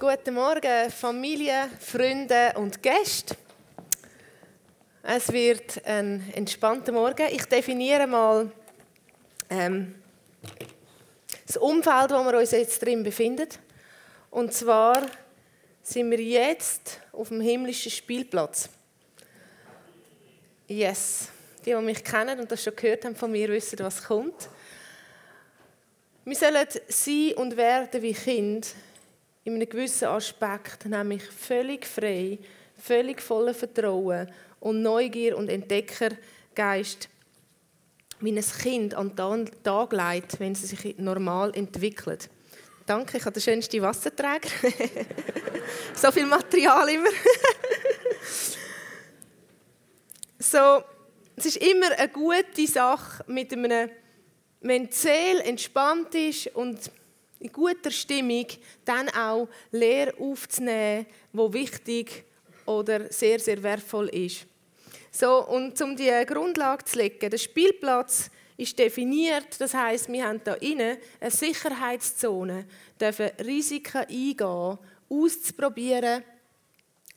Guten Morgen, Familie, Freunde und Gäste. Es wird ein entspannter Morgen. Ich definiere mal ähm, das Umfeld, wo wir uns jetzt drin befinden. Und zwar sind wir jetzt auf dem himmlischen Spielplatz. Yes. Die, die mich kennen und das schon gehört haben von mir, wissen, was kommt. Wir sollen sein und werden wie Kind in einem gewissen Aspekt, nämlich völlig frei, völlig voller Vertrauen und Neugier und Entdeckergeist, wie ein Kind an den Tag legt, wenn es sich normal entwickelt. Danke, ich habe den schönsten Wasserträger. so viel Material immer. so, es ist immer eine gute Sache, mit einem, wenn die Seele entspannt ist und in guter Stimmung dann auch Lehre aufzunehmen, wo wichtig oder sehr, sehr wertvoll ist. So, und um die Grundlage zu legen, der Spielplatz ist definiert, das heißt, wir haben da innen eine Sicherheitszone, dürfen Risiken eingehen, auszuprobieren.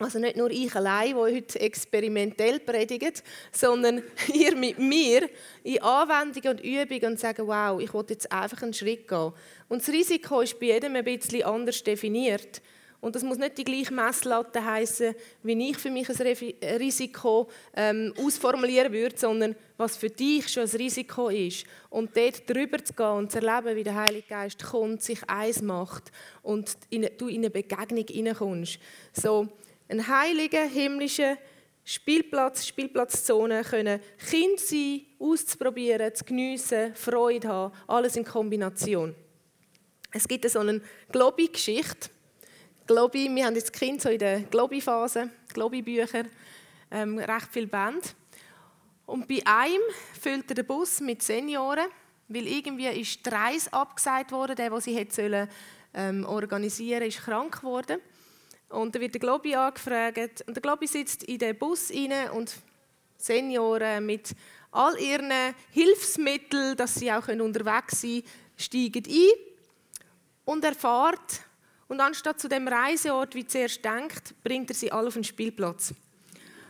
Also nicht nur ich allein, wo heute experimentell predigt, sondern ihr mit mir in Anwendung und Übung und sagen, wow, ich will jetzt einfach einen Schritt gehen. Und das Risiko ist bei jedem ein bisschen anders definiert. Und das muss nicht die gleiche Messlatte heißen, wie ich für mich ein Risiko ähm, ausformulieren würde, sondern was für dich schon ein Risiko ist. Und dort drüber zu gehen und zu erleben, wie der Heilige Geist kommt, sich eins macht und in, du in eine Begegnung hineinkommst. So ein heiliger, himmlischer Spielplatz, Spielplatzzone können Kind sein, auszuprobieren, zu geniessen, Freude haben, alles in Kombination. Es gibt so eine Globi-Geschichte. Globi, wir haben jetzt Kind so in der Globi-Phase, Globi-Bücher, ähm, recht viel Band. Und bei einem füllt er den Bus mit Senioren, weil irgendwie ist die Reise abgesagt worden, der, der sie hätte sollen, ähm, organisieren ist krank geworden. Und dann wird der Globi angefragt. Und der Globi sitzt in den Bus rein und Senioren mit all ihren Hilfsmitteln, dass sie auch unterwegs sein können, steigen ein und er fährt und anstatt zu dem Reiseort, wie zuerst denkt, bringt er sie alle auf den Spielplatz.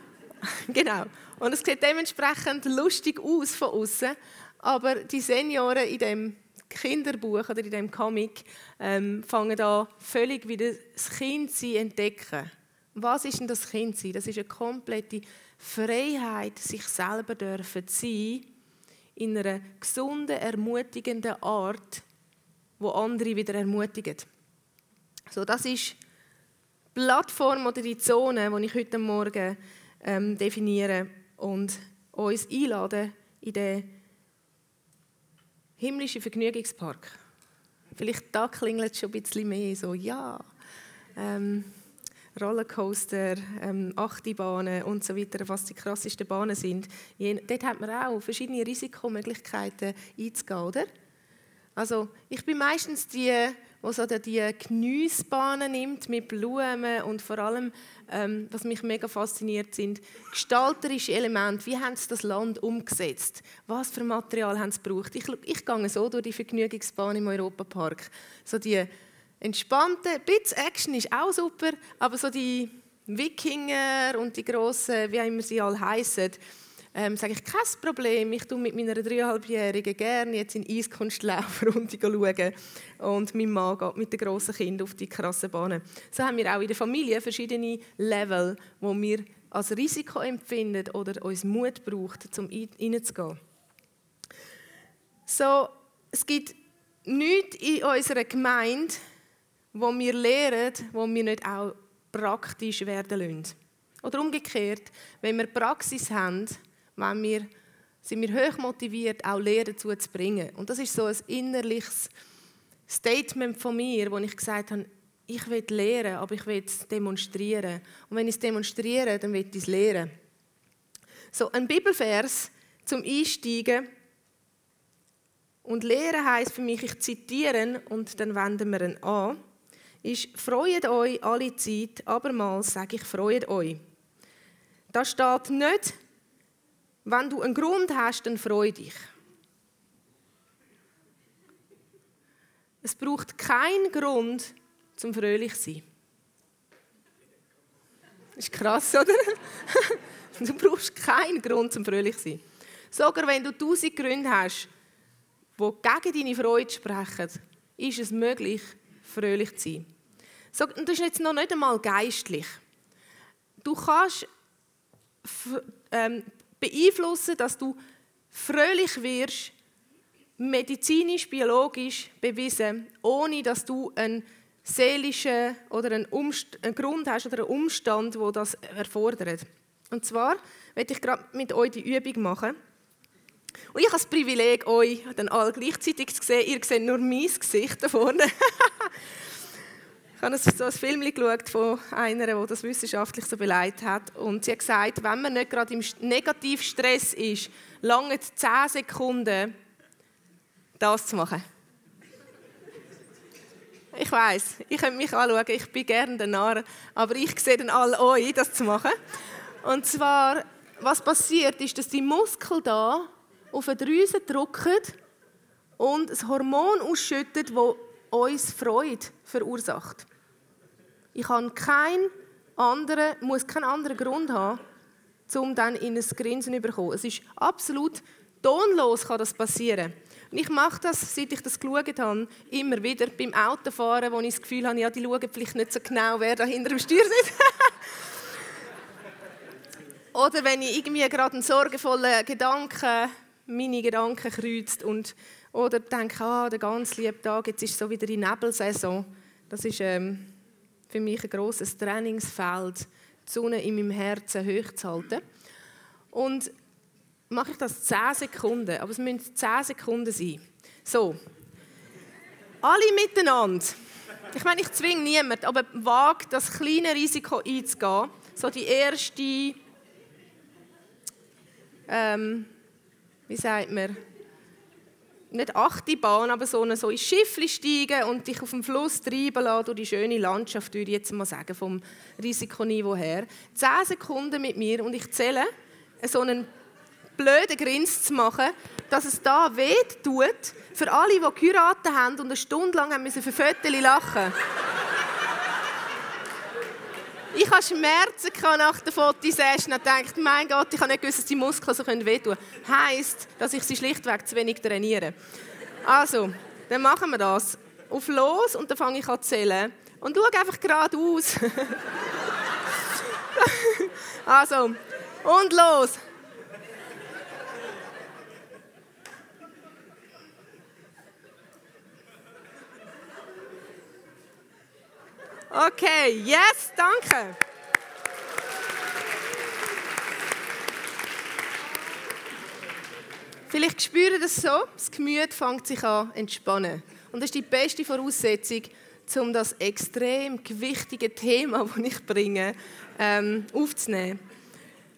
genau. Und es sieht dementsprechend lustig aus von außen, aber die Senioren in dem Kinderbuch oder in dem Comic ähm, fangen da völlig wieder das Kind zu entdecken. Was ist denn das Kind sein? Das ist eine komplette Freiheit, sich selber dürfen sein in einer gesunden, ermutigenden Art, wo andere wieder ermutigen. So, das ist die Plattform oder die Zone, die ich heute Morgen ähm, definiere und uns einlade in den himmlischen Vergnügungspark. Vielleicht da klingelt es schon ein bisschen mehr so, ja, ähm, Rollercoaster, ähm, Achtibahnen und so weiter, was die krassesten Bahnen sind. Dort hat man auch verschiedene Risikomöglichkeiten einzugehen, oder? Also ich bin meistens die, die so die Geniessbahnen nimmt mit Blumen und vor allem, ähm, was mich mega fasziniert, sind gestalterische Elemente. Wie haben sie das Land umgesetzt? Was für Material haben sie gebraucht? Ich, ich gehe so durch die Vergnügungsbahn im Europapark. So die entspannte, Bits Action ist auch super, aber so die Wikinger und die grossen, wie immer sie alle heißen, ähm, sage ich, kein Problem, ich tue mit meiner dreieinhalbjährigen gerne jetzt in Eiskunstlaufrunde schauen und mein Mann geht mit den grossen Kindern auf die krassen Bahnen. So haben wir auch in der Familie verschiedene Level, wo wir als Risiko empfinden oder uns Mut braucht, um reinzugehen. So, es gibt nichts in unserer Gemeinde, wo wir lernen, wo wir nicht auch praktisch werden lassen. Oder umgekehrt, wenn wir Praxis haben, wenn wir, sind wir hoch motiviert, auch Lehre dazu zu bringen. Und das ist so ein innerliches Statement von mir, wo ich gesagt habe, ich will lehren, aber ich will es demonstrieren. Und wenn ich es demonstriere, dann will ich es lehren. So, ein Bibelvers zum Einsteigen. Und lehren heißt für mich, ich zitiere und dann wenden wir ihn an, ist, freut euch alle Zeit, abermals sage ich, freut euch. Da steht nicht, wenn du einen Grund hast, dann freu dich. Es braucht keinen Grund zum fröhlich zu sein. Ist krass, oder? Du brauchst keinen Grund zum fröhlich zu sein. Sogar wenn du tausend Gründe hast, die gegen deine Freude sprechen, ist es möglich, fröhlich zu sein. Das ist jetzt noch nicht einmal geistlich. Du kannst ähm, beeinflussen, dass du fröhlich wirst, medizinisch, biologisch bewiesen, ohne dass du einen seelischen oder einen, einen Grund hast oder einen Umstand, wo das erfordert. Und zwar werde ich gerade mit euch die Übung machen. Und ich habe das Privileg, euch dann alle gleichzeitig zu sehen. Ihr seht nur mein Gesicht da vorne. ich habe so ein Film geschaut von einer, die das wissenschaftlich so beleidigt hat. Und sie hat gesagt, wenn man nicht gerade im Negativstress ist, lange 10 Sekunden, das zu machen. Ich weiß, ich könnte mich anschauen, ich bin gerne der Narr, aber ich sehe dann alle euch, das zu machen. Und zwar, was passiert, ist, dass die Muskeln da auf eine Drüse drücken und ein Hormon ausschüttet, das uns Freude verursacht. Ich habe keinen anderen, muss keinen anderen Grund haben, um dann in ein Grinsen zu bekommen. Es ist absolut tonlos kann das passieren. Und ich mache das, seit ich das geschaut habe, immer wieder beim Autofahren, wo ich das Gefühl habe, ja, die schauen vielleicht nicht so genau, wer da hinter dem Steuer sitzt. Oder wenn ich irgendwie gerade einen sorgenvollen Gedanken, meine Gedanken kreuzt und oder denke, ah, der ganz liebe Tag, jetzt ist so wieder die Nebelsaison. Das ist ähm, für mich ein grosses Trainingsfeld, die Sonne in meinem Herzen hochzuhalten. Und mache ich das 10 Sekunden, aber es müssen 10 Sekunden sein. So, alle miteinander. Ich meine, ich zwinge niemanden, aber wage das kleine Risiko einzugehen. So die erste, ähm, wie sagt man, nicht achte Bahn, aber so, eine, so ins Schiff steigen und dich auf dem Fluss treiben lassen durch die schöne Landschaft, würde ich jetzt mal sagen, vom Risikoniveau her. Zehn Sekunden mit mir und ich zähle so einen blöden Grins zu machen, dass es da weh tut, für alle, die geheiratet haben und eine Stunde lang haben müssen für Fotos lachen Ich hatte Schmerzen nach der Fotosession und dachte, mein Gott, ich habe nicht gewusst, dass die Muskeln so wehtun können. Heißt, dass ich sie schlichtweg zu wenig trainiere. Also, dann machen wir das. Auf los und dann fange ich an zu zählen. Und schau einfach geradeaus. also, und los. Okay, yes, danke. Vielleicht spüren das so, das Gemüt fängt sich an entspannen. Und das ist die beste Voraussetzung, um das extrem gewichtige Thema, das ich bringe, ähm, aufzunehmen.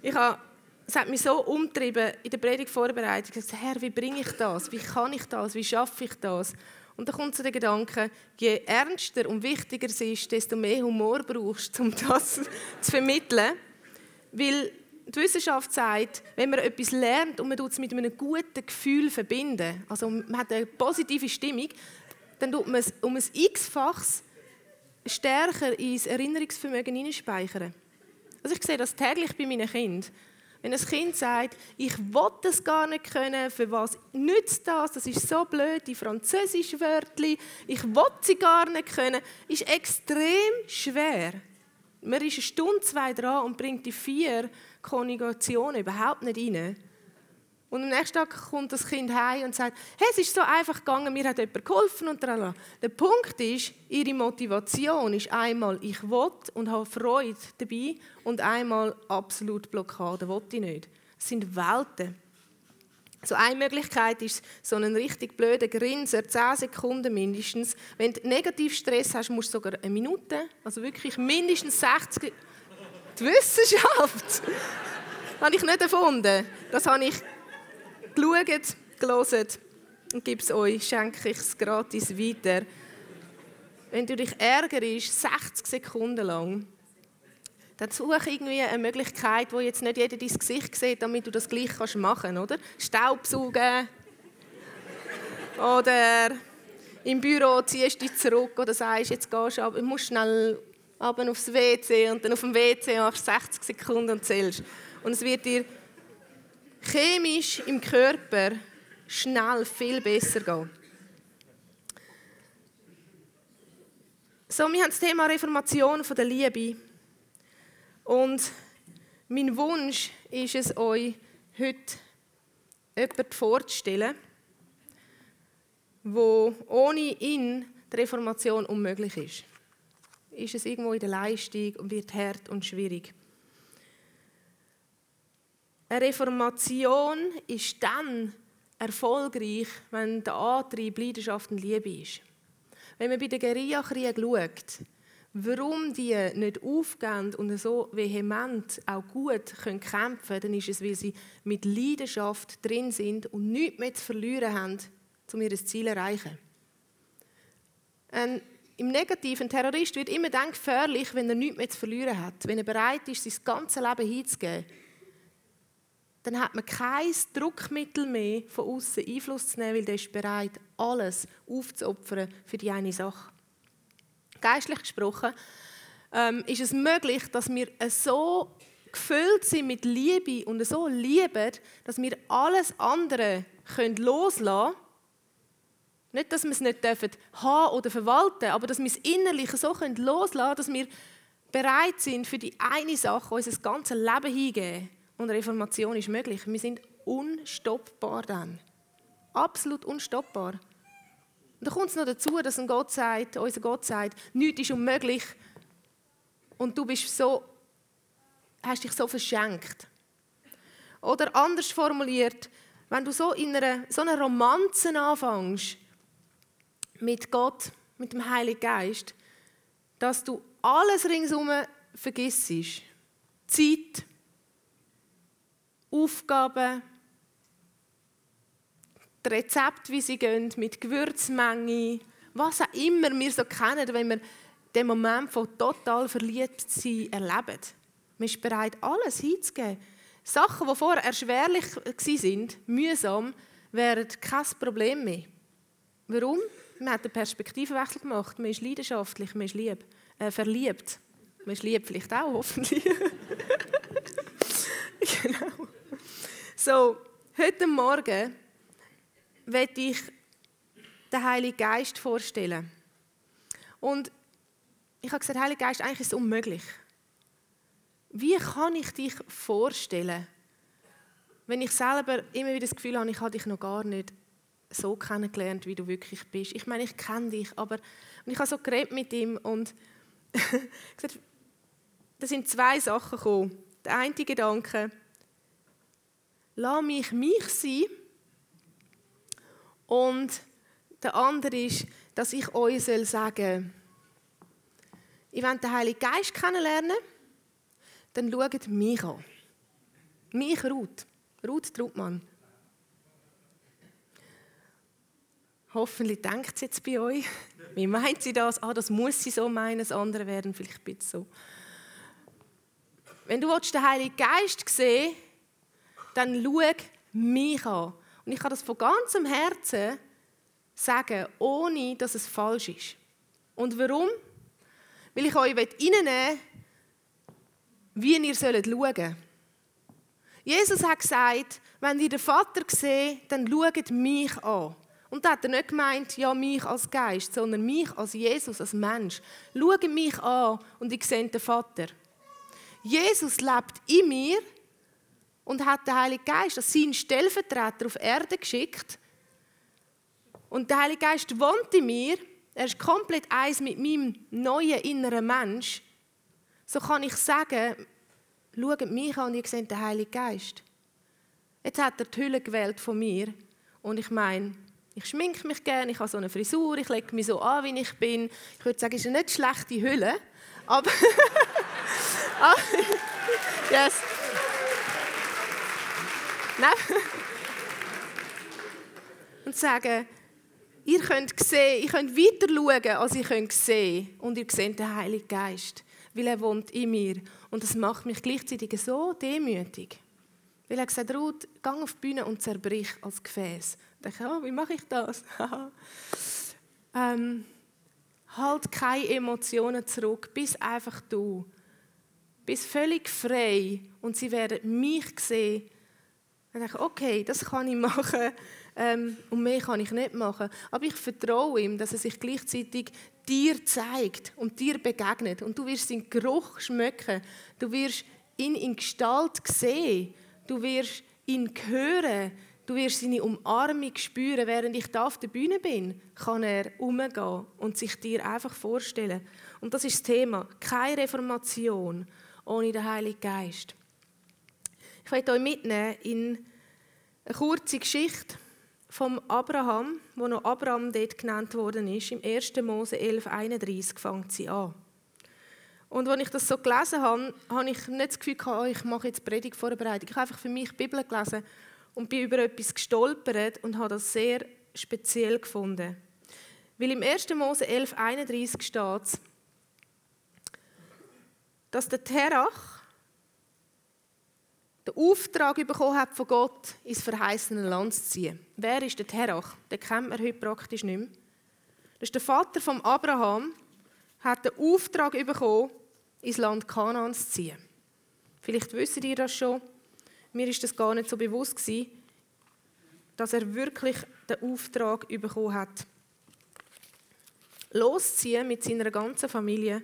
Ich habe, es hat mich so umtrieben in der Predigtvorbereitung. Gesagt, Herr, wie bringe ich das? Wie kann ich das? Wie schaffe ich das? Und dann kommt zu der Gedanke, je ernster und wichtiger es ist, desto mehr Humor brauchst du, um das zu vermitteln. Weil die Wissenschaft sagt, wenn man etwas lernt und man es mit einem guten Gefühl verbinden, also man hat eine positive Stimmung, dann tut man es um ein x-faches stärker ins Erinnerungsvermögen hineinspeichern. Also ich sehe das täglich bei meinen Kindern. Wenn ein Kind sagt, ich will das gar nicht können, für was nützt das? Das ist so blöd, die französische Wörter, ich will sie gar nicht können, ist extrem schwer. Man ist eine Stunde, zwei dran und bringt die vier Konjugationen überhaupt nicht rein. Und am nächsten Tag kommt das Kind heim und sagt, hey, es ist so einfach gegangen, mir hat jemand geholfen und tralala. Der Punkt ist, ihre Motivation ist einmal, ich will und habe Freude dabei und einmal absolut Blockade, will ich nicht. Es sind Welten. So eine Möglichkeit ist so einen richtig blöden Grinser, 10 Sekunden mindestens. Wenn du Negativstress hast, musst du sogar eine Minute, also wirklich mindestens 60. Die Wissenschaft habe ich nicht erfunden. Das habe ich geschaut, gelesen und gebe es euch, schenke ich es gratis weiter. Wenn du dich ärgerst, 60 Sekunden lang, dann suche irgendwie eine Möglichkeit, wo jetzt nicht jeder dein Gesicht sieht, damit du das gleich kannst machen oder? Staubsaugen. Oder im Büro ziehst du dich zurück oder sagst, jetzt gehst du, du musst schnell aber aufs WC und dann auf dem WC machst du 60 Sekunden und zählst. Und es wird dir chemisch im Körper schnell viel besser gehen. So, wir haben das Thema Reformation von der Liebe. Und mein Wunsch ist es, euch heute jemanden vorzustellen, wo ohne ihn die Reformation unmöglich ist. Ist es irgendwo in der Leistung und wird hart und schwierig. Eine Reformation ist dann erfolgreich, wenn der Antrieb Leidenschaft und Liebe ist. Wenn man bei den Guerillakriegen schaut, warum die nicht aufgehen und so vehement auch gut kämpfen können, dann ist es, weil sie mit Leidenschaft drin sind und nichts mehr zu verlieren haben, um ihr Ziel zu erreichen. Ein, Im Negativen, ein Terrorist wird immer dann gefährlich, wenn er nichts mehr zu verlieren hat, wenn er bereit ist, sein ganzes Leben hinzugeben. Dann hat man kein Druckmittel mehr, von außen Einfluss zu nehmen, weil er ist bereit, alles aufzuopfern für die eine Sache geistlich gesprochen, ähm, ist es möglich, dass wir so gefüllt sind mit Liebe und so lieben, dass wir alles andere können loslassen können. Nicht, dass wir es nicht dürfen haben oder verwalten, aber dass wir es innerlich so können loslassen können, dass wir bereit sind für die eine Sache, unser ganzes Leben hingeben. Und Reformation ist möglich. Wir sind unstoppbar dann. Absolut unstoppbar. Und dann kommt es noch dazu, dass ein Gott sagt, unser Gott sagt, nichts ist unmöglich und du bist so, hast dich so verschenkt. Oder anders formuliert, wenn du so in einer, so einer Romanze anfängst mit Gott, mit dem Heiligen Geist, dass du alles ringsum vergisst. Zeit, Aufgaben, die Rezepte, wie sie gehen, mit Gewürzmenge, was auch immer wir so kennen, wenn wir den Moment von total verliebt sein erleben. Man ist bereit, alles hinzugeben. Sachen, die vorher erschwerlich waren, mühsam, wären kein Problem mehr. Warum? Man hat einen Perspektivenwechsel gemacht. Man ist leidenschaftlich, man ist lieb, äh, verliebt. Man ist lieb vielleicht auch, hoffentlich. genau. So, heute Morgen werde ich den Heiligen Geist vorstellen. Und ich habe gesagt, Heiliger Geist, eigentlich ist es unmöglich. Wie kann ich dich vorstellen, wenn ich selber immer wieder das Gefühl habe, ich habe dich noch gar nicht so kennengelernt, wie du wirklich bist. Ich meine, ich kenne dich, aber und ich habe so geredet mit ihm und gesagt, da sind zwei Sachen gekommen. Der eine Gedanke, lass mich mich sein und der andere ist, dass ich euch sagen soll, ihr wollt den Heiligen Geist kennenlernen, dann schaut mich an. Mich, Ruth. Ruth Truppmann. Hoffentlich denkt sie jetzt bei euch. Wie meint sie das? Ah, das muss sie so meinen, das andere werden vielleicht ein bisschen so. Wenn du den Heiligen Geist sehen dann schau mich an. Und ich kann das von ganzem Herzen sagen, ohne dass es falsch ist. Und warum? Weil ich euch reinnehmen will, wie ihr schauen sollt. Jesus hat gesagt, wenn ihr den Vater seht, dann schaut mich an. Und da hat er nicht gemeint, ja, mich als Geist, sondern mich als Jesus, als Mensch. Schaut mich an und ich sehe den Vater. Jesus lebt in mir und hat den Heiligen Geist als seinen Stellvertreter auf Erde geschickt. Und der Heilige Geist wohnt in mir. Er ist komplett eins mit meinem neuen inneren Mensch. So kann ich sagen, schaut mich an und ihr seht den Heiligen Geist. Jetzt hat er die Hülle gewählt von mir. Und ich meine, ich schminke mich gerne, ich habe so eine Frisur, ich lege mich so an, wie ich bin. Ich würde sagen, es ist eine nicht schlechte Hülle. Aber. Ah, yes. Und sagen, ihr könnt sehen, ihr könnt weiter schauen, als ihr könnt sehen. Und ihr seht den Heiligen Geist, weil er wohnt in mir. Und das macht mich gleichzeitig so demütig. Weil er gesagt Ruth, geh auf die Bühne und zerbrich als Gefäß. Ich dachte, oh, wie mache ich das? ähm, Halt keine Emotionen zurück, bis einfach du. Bist völlig frei und sie werden mich sehen. Dann denke ich, okay, das kann ich machen ähm, und mehr kann ich nicht machen. Aber ich vertraue ihm, dass er sich gleichzeitig dir zeigt und dir begegnet. Und du wirst seinen Geruch schmecken. Du wirst ihn in Gestalt sehen. Du wirst ihn hören. Du wirst seine Umarmung spüren, während ich da auf der Bühne bin, kann er umgehen und sich dir einfach vorstellen. Und das ist das Thema. Keine Reformation ohne den Heiligen Geist. Ich möchte euch mitnehmen in eine kurze Geschichte vom Abraham, wo noch Abraham dort genannt worden ist. Im 1. Mose 11,31 fängt sie an. Und als ich das so gelesen habe, habe ich nicht das Gefühl gehabt, oh, ich mache jetzt Predigtvorbereitung. Ich habe einfach für mich die Bibel gelesen und bin über etwas gestolpert und habe das sehr speziell gefunden. Weil im 1. Mose 11,31 steht, dass der Terach den Auftrag bekommen hat von Gott, ins verheißene Land zu ziehen. Wer ist der Terach? Den kennt man heute praktisch nicht mehr. Das ist der Vater von Abraham, hat den Auftrag bekommen, ins Land Kanaan zu ziehen. Vielleicht wisst ihr das schon. Mir ist das gar nicht so bewusst gewesen, dass er wirklich den Auftrag bekommen hat, losziehen mit seiner ganzen Familie.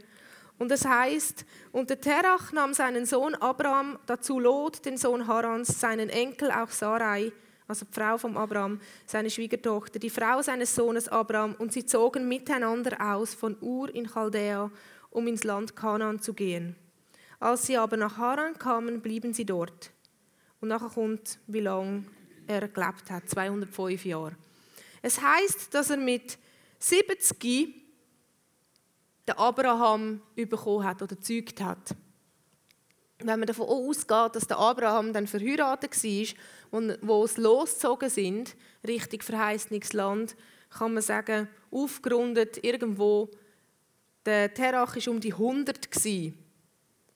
Und es heißt, und der Terach nahm seinen Sohn Abraham, dazu Lot, den Sohn Harans, seinen Enkel auch Sarai, also die Frau von Abraham, seine Schwiegertochter, die Frau seines Sohnes Abraham, und sie zogen miteinander aus von Ur in Chaldea, um ins Land Kanaan zu gehen. Als sie aber nach Haran kamen, blieben sie dort. Und nachher kommt, wie lange er gelebt hat, 205 Jahre. Es heißt, dass er mit 70 den Abraham bekommen hat oder zeugt hat. Wenn man davon ausgeht, dass der Abraham dann verheiratet war, wo es losgezogen sind, Richtung verheißenes Land, kann man sagen, aufgerundet irgendwo, der Terach war um die 100 gewesen.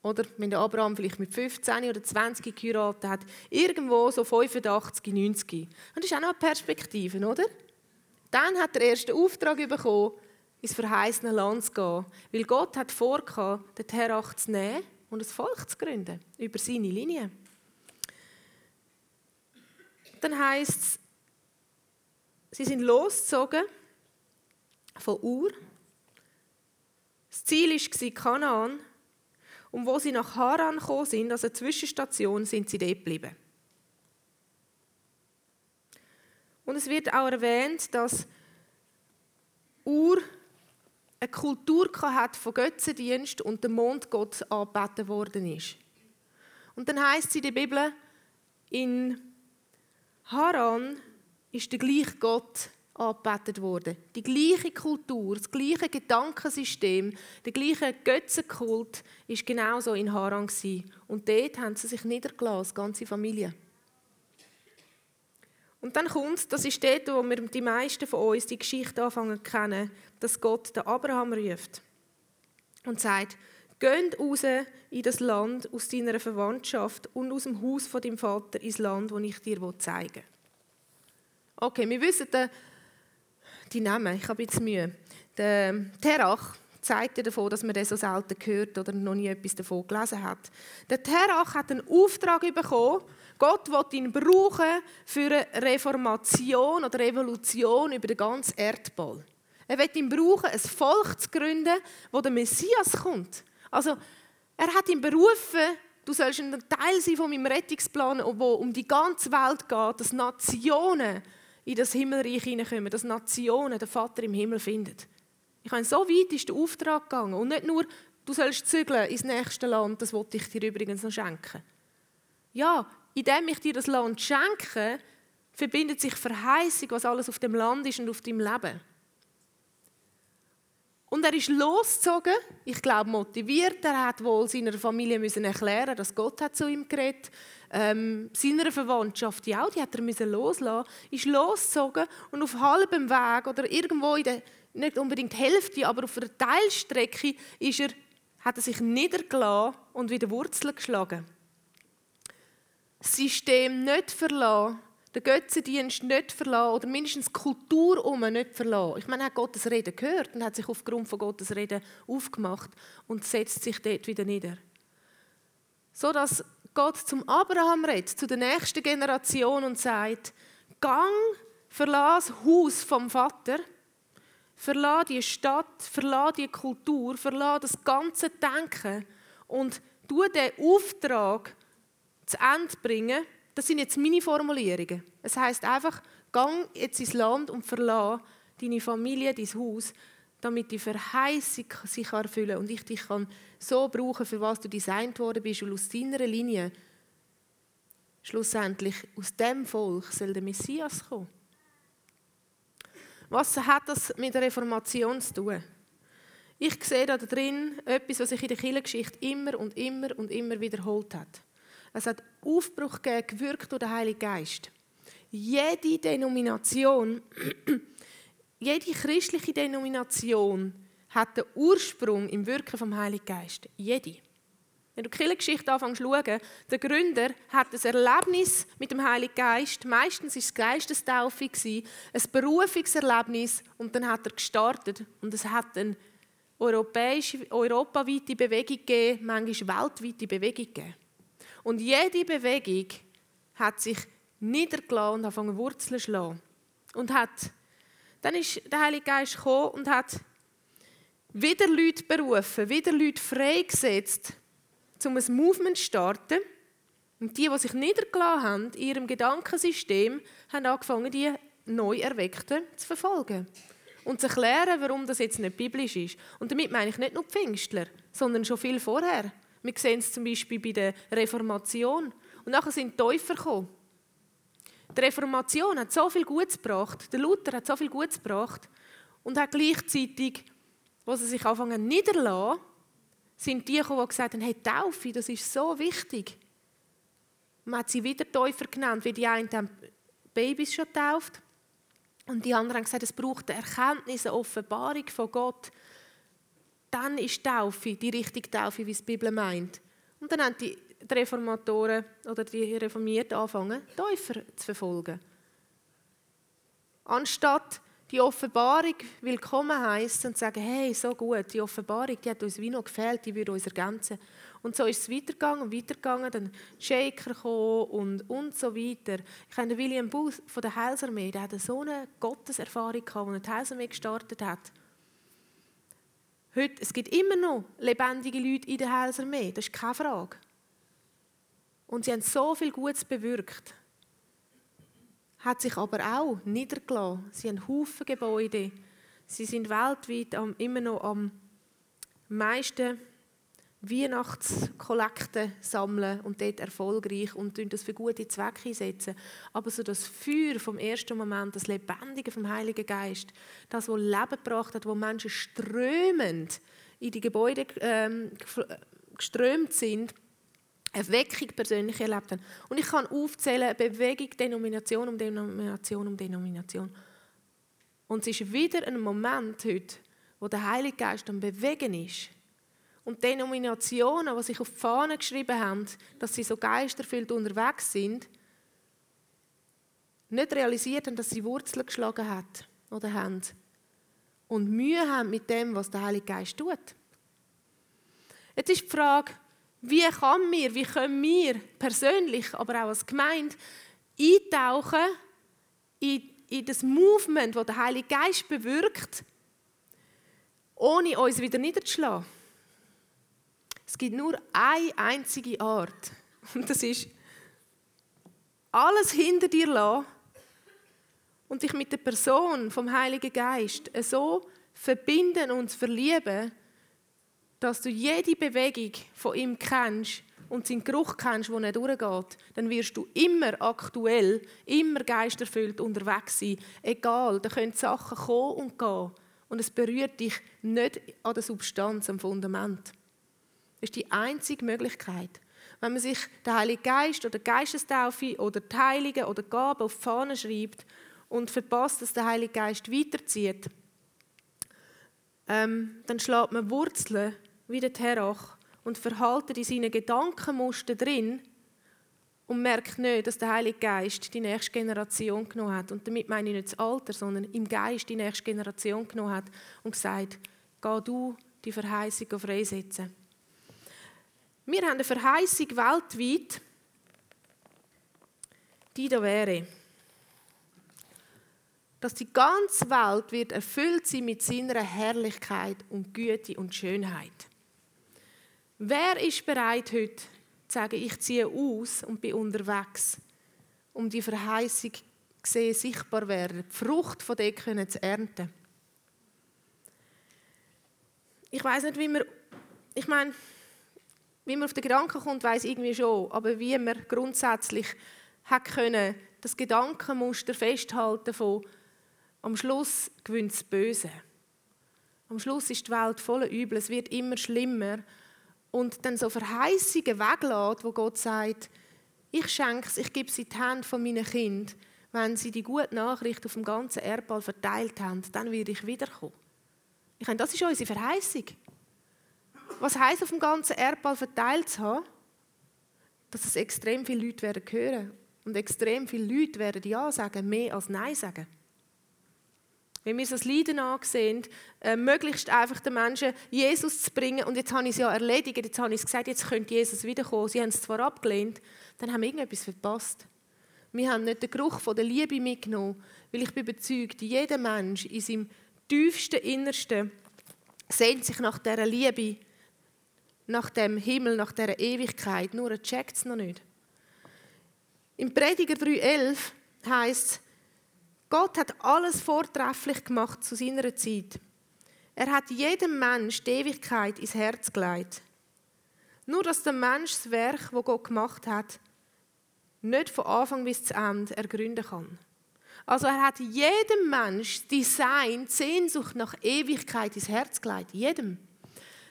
Oder wenn der Abraham vielleicht mit 15 oder 20 geheiratet hat, irgendwo so 85, 90. Und das ist auch noch eine Perspektive, oder? Dann hat er den Auftrag bekommen, ins verheißene Land zu gehen. Weil Gott hat vorgehabt, den Terach zu nehmen und ein Volk zu gründen, über seine Linie. Dann heißt es, sie sind losgezogen von Ur. Das Ziel war Kanaan. Und wo sie nach Haran gekommen sind, also Zwischenstation, sind sie dort geblieben. Und es wird auch erwähnt, dass Ur eine Kultur hat von Götzendienst und der Mondgott angebeten worden ist. Und dann heißt es in der Bibel, in Haran ist der gleiche Gott angebetet worden. Die gleiche Kultur, das gleiche Gedankensystem, der gleiche Götzenkult ist genauso in Haran. Und dort haben sie sich niedergelassen, die ganze Familie. Und dann kommt, das ist dort, wo wir die meisten von uns die Geschichte anfangen zu kennen, dass Gott den Abraham ruft und sagt, Geht raus in das Land aus deiner Verwandtschaft und aus dem Haus von deinem Vater ins Land, das ich dir zeigen will. Okay, wir wissen, die Namen, ich habe jetzt Mühe. Der Terach zeigt ja davon, dass man das so selten gehört oder noch nie etwas davon gelesen hat. Der Terach hat einen Auftrag bekommen. Gott will ihn brauchen für eine Reformation oder Revolution über den ganzen Erdball. Er wird ihn brauchen, ein Volk zu gründen, wo der Messias kommt. Also, er hat ihn berufen, du sollst ein Teil sein von meinem Rettungsplan, wo um die ganze Welt geht, dass Nationen in das Himmelreich hineinkommen, dass Nationen den Vater im Himmel finden. Ich meine, so weit ist der Auftrag gegangen. Und nicht nur, du sollst zügeln ins nächste Land, das wollte ich dir übrigens noch schenken. Ja, indem ich dir das Land schenke, verbindet sich Verheißung, was alles auf dem Land ist und auf deinem Leben. Und er ist losgezogen, ich glaube motiviert. Er hat wohl seiner Familie müssen erklären, dass Gott hat zu ihm geredet. Ähm, seiner Verwandtschaft ja die hat er müssen loslassen. Ist losgezogen und auf halbem Weg oder irgendwo in der nicht unbedingt Hälfte, aber auf einer Teilstrecke ist er, hat er sich niedergelassen und wieder Wurzeln geschlagen. System nicht verlassen, den Götzendienst nicht verlassen oder mindestens die Kultur um nicht verlassen. Ich meine, er hat Gottes Reden gehört und hat sich aufgrund von Gottes Reden aufgemacht und setzt sich dort wieder nieder. So dass Gott zum Abraham redet, zu der nächsten Generation und sagt, gang, verlass Haus vom Vater, verlass die Stadt, verlass die Kultur, verlass das ganze Denken und tu den Auftrag zu Ende bringen, das sind jetzt meine Formulierungen. Es heißt einfach, gang jetzt ins Land und verlass deine Familie, dein Haus, damit die Verheißung sich erfüllen und ich dich kann so brauchen, für was du designt worden bist und aus deiner Linie schlussendlich aus dem Volk soll der Messias kommen. Was hat das mit der Reformation zu tun? Ich sehe da drin etwas, was sich in der Kirchengeschichte immer und immer und immer wiederholt hat. Es hat Aufbruch gegeben, gewirkt durch den Heiligen Geist. Jede Denomination, jede christliche Denomination hat den Ursprung im Wirken vom Heiligen Geist. Jede. Wenn du die Kirchengeschichte anfängst zu schauen, der Gründer hat ein Erlebnis mit dem Heiligen Geist. Meistens war es Geistestaufe, ein Berufungserlebnis und dann hat er gestartet und es hat eine europäische, europaweite Bewegung gegeben, manchmal weltweite Bewegung gegeben. Und jede Bewegung hat sich niedergelassen und angefangen Wurzeln zu schlagen. Und hat, dann ist der Heilige Geist gekommen und hat wieder Leute berufen, wieder Leute freigesetzt, um ein Movement zu starten. Und die, die sich niedergelassen haben in ihrem Gedankensystem, haben angefangen, die neu Erweckten zu verfolgen. Und zu erklären, warum das jetzt nicht biblisch ist. Und damit meine ich nicht nur die Pfingstler, sondern schon viel vorher. Wir sehen es zum Beispiel bei der Reformation. Und nachher sind die Täufer gekommen. Die Reformation hat so viel Gutes gebracht. Der Luther hat so viel Gutes gebracht. Und hat gleichzeitig, wo sie sich anfangen niederlassen, sind die gekommen, die gesagt haben, hey, Taufe, das ist so wichtig. Man hat sie wieder Täufer genannt, wie die einen haben Babys schon getauft. Und die anderen haben gesagt, es braucht eine Erkenntnis, eine Offenbarung von Gott dann ist Taufe die richtige Taufe, wie es die Bibel meint. Und dann haben die Reformatoren oder die Reformierten angefangen, Täufer zu verfolgen. Anstatt die Offenbarung willkommen heißen und sagen, hey, so gut, die Offenbarung, die hat uns wie noch gefehlt, die würde uns ergänzen. Und so ist es weitergegangen und weitergegangen, dann Shaker gekommen und, und so weiter. Ich habe William Booth von der Heilsarmee, der hatte so eine Gotteserfahrung gehabt, als er die Heilsarmee gestartet hat. Heute, es gibt immer noch lebendige Leute in der Heilsarmee, das ist keine Frage. Und sie haben so viel Gutes bewirkt. Hat sich aber auch niedergelassen. Sie haben Haufen Gebäude. Sie sind weltweit immer noch am meisten Weihnachtskollekten sammeln und dort erfolgreich und das für gute Zwecke einsetzen. Aber so das Feuer vom ersten Moment, das Lebendige vom Heiligen Geist, das, was Leben gebracht hat, wo Menschen strömend in die Gebäude ähm, geströmt sind, eine Weckung persönlich erlebt haben. Und ich kann aufzählen, Bewegung, Denomination um Denomination um Denomination. Und es ist wieder ein Moment heute, wo der Heilige Geist am Bewegen ist und Denominationen, die sich auf die Fahnen geschrieben haben, dass sie so geisterfüllt unterwegs sind, nicht realisiert haben, dass sie Wurzeln geschlagen hat oder haben und Mühe haben mit dem, was der Heilige Geist tut. Jetzt ist die Frage, wie kann wir, wie können wir persönlich, aber auch als Gemeinde eintauchen in, in das Movement, das der Heilige Geist bewirkt, ohne uns wieder niederzuschlagen. Es gibt nur eine einzige Art. Und das ist, alles hinter dir lassen und dich mit der Person vom Heiligen Geist so verbinden und verlieben, dass du jede Bewegung von ihm kennst und seinen Geruch kennst, wo er durchgeht, dann wirst du immer aktuell, immer geisterfüllt unterwegs sein. Egal, da können Sachen kommen und gehen. Und es berührt dich nicht an der Substanz, am Fundament ist die einzige Möglichkeit. Wenn man sich den Heiligen Geist oder Geistestaufe oder die Heiligen oder Gaben auf die Fahne schreibt und verpasst, dass der Heilige Geist weiterzieht, ähm, dann schlägt man Wurzeln wie der Terach und verhaltet in seinen Gedankenmuster drin und merkt nicht, dass der Heilige Geist die nächste Generation genommen hat. Und damit meine ich nicht das Alter, sondern im Geist die nächste Generation genommen hat und gesagt, geh du die Verheißung freisetzen. Wir haben eine Verheißung weltweit, die da wäre, dass die ganze Welt wird erfüllt sein mit seiner Herrlichkeit und Güte und Schönheit. Wer ist bereit heute zu sagen, ich ziehe aus und bin unterwegs, um die Verheißung sehen, sichtbar werden, die Frucht von dem können zu ernten? Ich weiß nicht, wie man, ich meine, wie man auf den Gedanken kommt, weiß irgendwie schon, aber wie man grundsätzlich hat können, das Gedankenmuster festhalten von am Schluss gewinnt das Böse. Am Schluss ist die Welt voller Übel, es wird immer schlimmer und dann so Verheißungen weglässt, wo Gott sagt, ich schenke es, ich gebe es in die Hände von meinen Kindern. Wenn sie die gute Nachricht auf dem ganzen Erdball verteilt haben, dann werde ich wiederkommen. Ich meine, das ist unsere Verheißung. Was heißt auf dem ganzen Erdball verteilt zu haben? Dass es extrem viele Leute werden hören und extrem viele Leute werden Ja sagen, mehr als Nein sagen. Wenn wir das Leiden ansehen, äh, möglichst einfach den Menschen Jesus zu bringen, und jetzt habe ich es ja erledigt, jetzt habe ich es gesagt, jetzt könnte Jesus wiederkommen. Sie haben es zwar abgelehnt, dann haben wir irgendetwas verpasst. Wir haben nicht den Geruch von der Liebe mitgenommen, weil ich bin überzeugt, jeder Mensch in seinem tiefsten Innersten sehnt sich nach dieser Liebe, nach dem Himmel, nach dieser Ewigkeit, nur er checkt es noch nicht. Im Prediger 3,11 heißt es, Gott hat alles vortrefflich gemacht zu seiner Zeit. Er hat jedem Mensch die Ewigkeit ins Herz gelegt. Nur dass der Mensch das Werk, das Gott gemacht hat, nicht von Anfang bis zu Ende ergründen kann. Also er hat jedem Mensch Design, Sehnsucht nach Ewigkeit ins Herz gelegt. Jedem.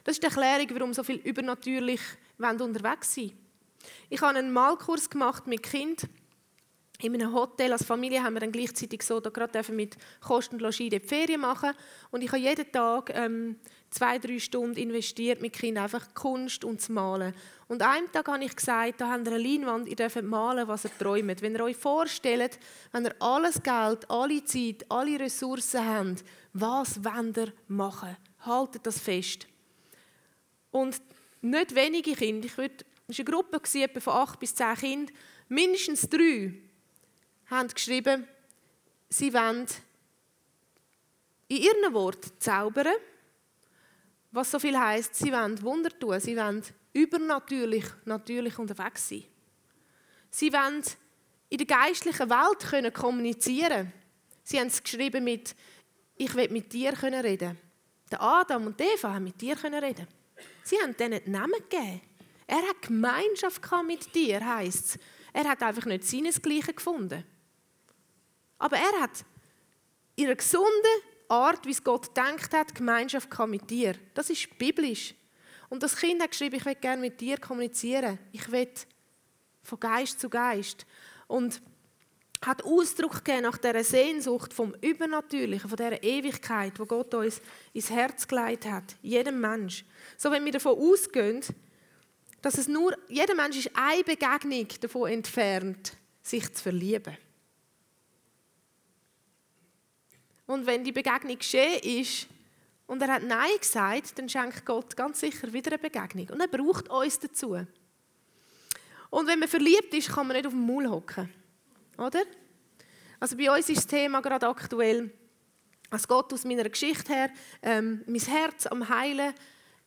Das ist die Erklärung, warum so viel übernatürlich unterwegs sind. Ich habe einen Malkurs gemacht mit Kind. In einem Hotel als Familie haben wir dann gleichzeitig so da gerade mit Kosten und die Ferien machen. Und ich habe jeden Tag ähm, zwei drei Stunden investiert mit Kindern einfach Kunst und zu malen. Und einem Tag habe ich gesagt da habt ihr eine Leinwand ihr dürft malen was ihr träumt. Wenn ihr euch vorstellt wenn ihr alles Geld alle Zeit alle Ressourcen habt was wollt ihr machen? Haltet das fest und nicht wenige Kinder ich würde es war eine Gruppe von acht bis zehn Kindern mindestens drei haben geschrieben, sie wollen in ihren Worten zaubern, was so viel heißt, sie wollen Wunder tun, sie wollen übernatürlich natürlich unterwegs sein. Sie wollen in der geistlichen Welt können kommunizieren. Sie haben es geschrieben mit ich will mit dir können reden. Der Adam und Eva haben mit dir können reden. Sie haben denen den Namen gegeben. Er hat Gemeinschaft mit dir, heißt es. Er hat einfach nicht seinesgleichen gefunden. Aber er hat in einer gesunden Art, wie es Gott denkt hat, Gemeinschaft mit dir. Das ist biblisch. Und das Kind hat geschrieben, ich will gerne mit dir kommunizieren. Ich will von Geist zu Geist. Und hat Ausdruck gegeben nach dieser Sehnsucht vom Übernatürlichen, von dieser Ewigkeit, wo Gott uns ins Herz gelegt hat. Jedem Mensch. So, wenn wir davon ausgehen, dass es nur, jeder Mensch ist eine Begegnung davon entfernt, sich zu verlieben. Und wenn die Begegnung geschehen ist und er hat Nein gesagt, dann schenkt Gott ganz sicher wieder eine Begegnung. Und er braucht uns dazu. Und wenn man verliebt ist, kann man nicht auf dem Maul hocken. Oder? Also bei uns ist das Thema gerade aktuell, als Gott aus meiner Geschichte her ähm, mein Herz am Heilen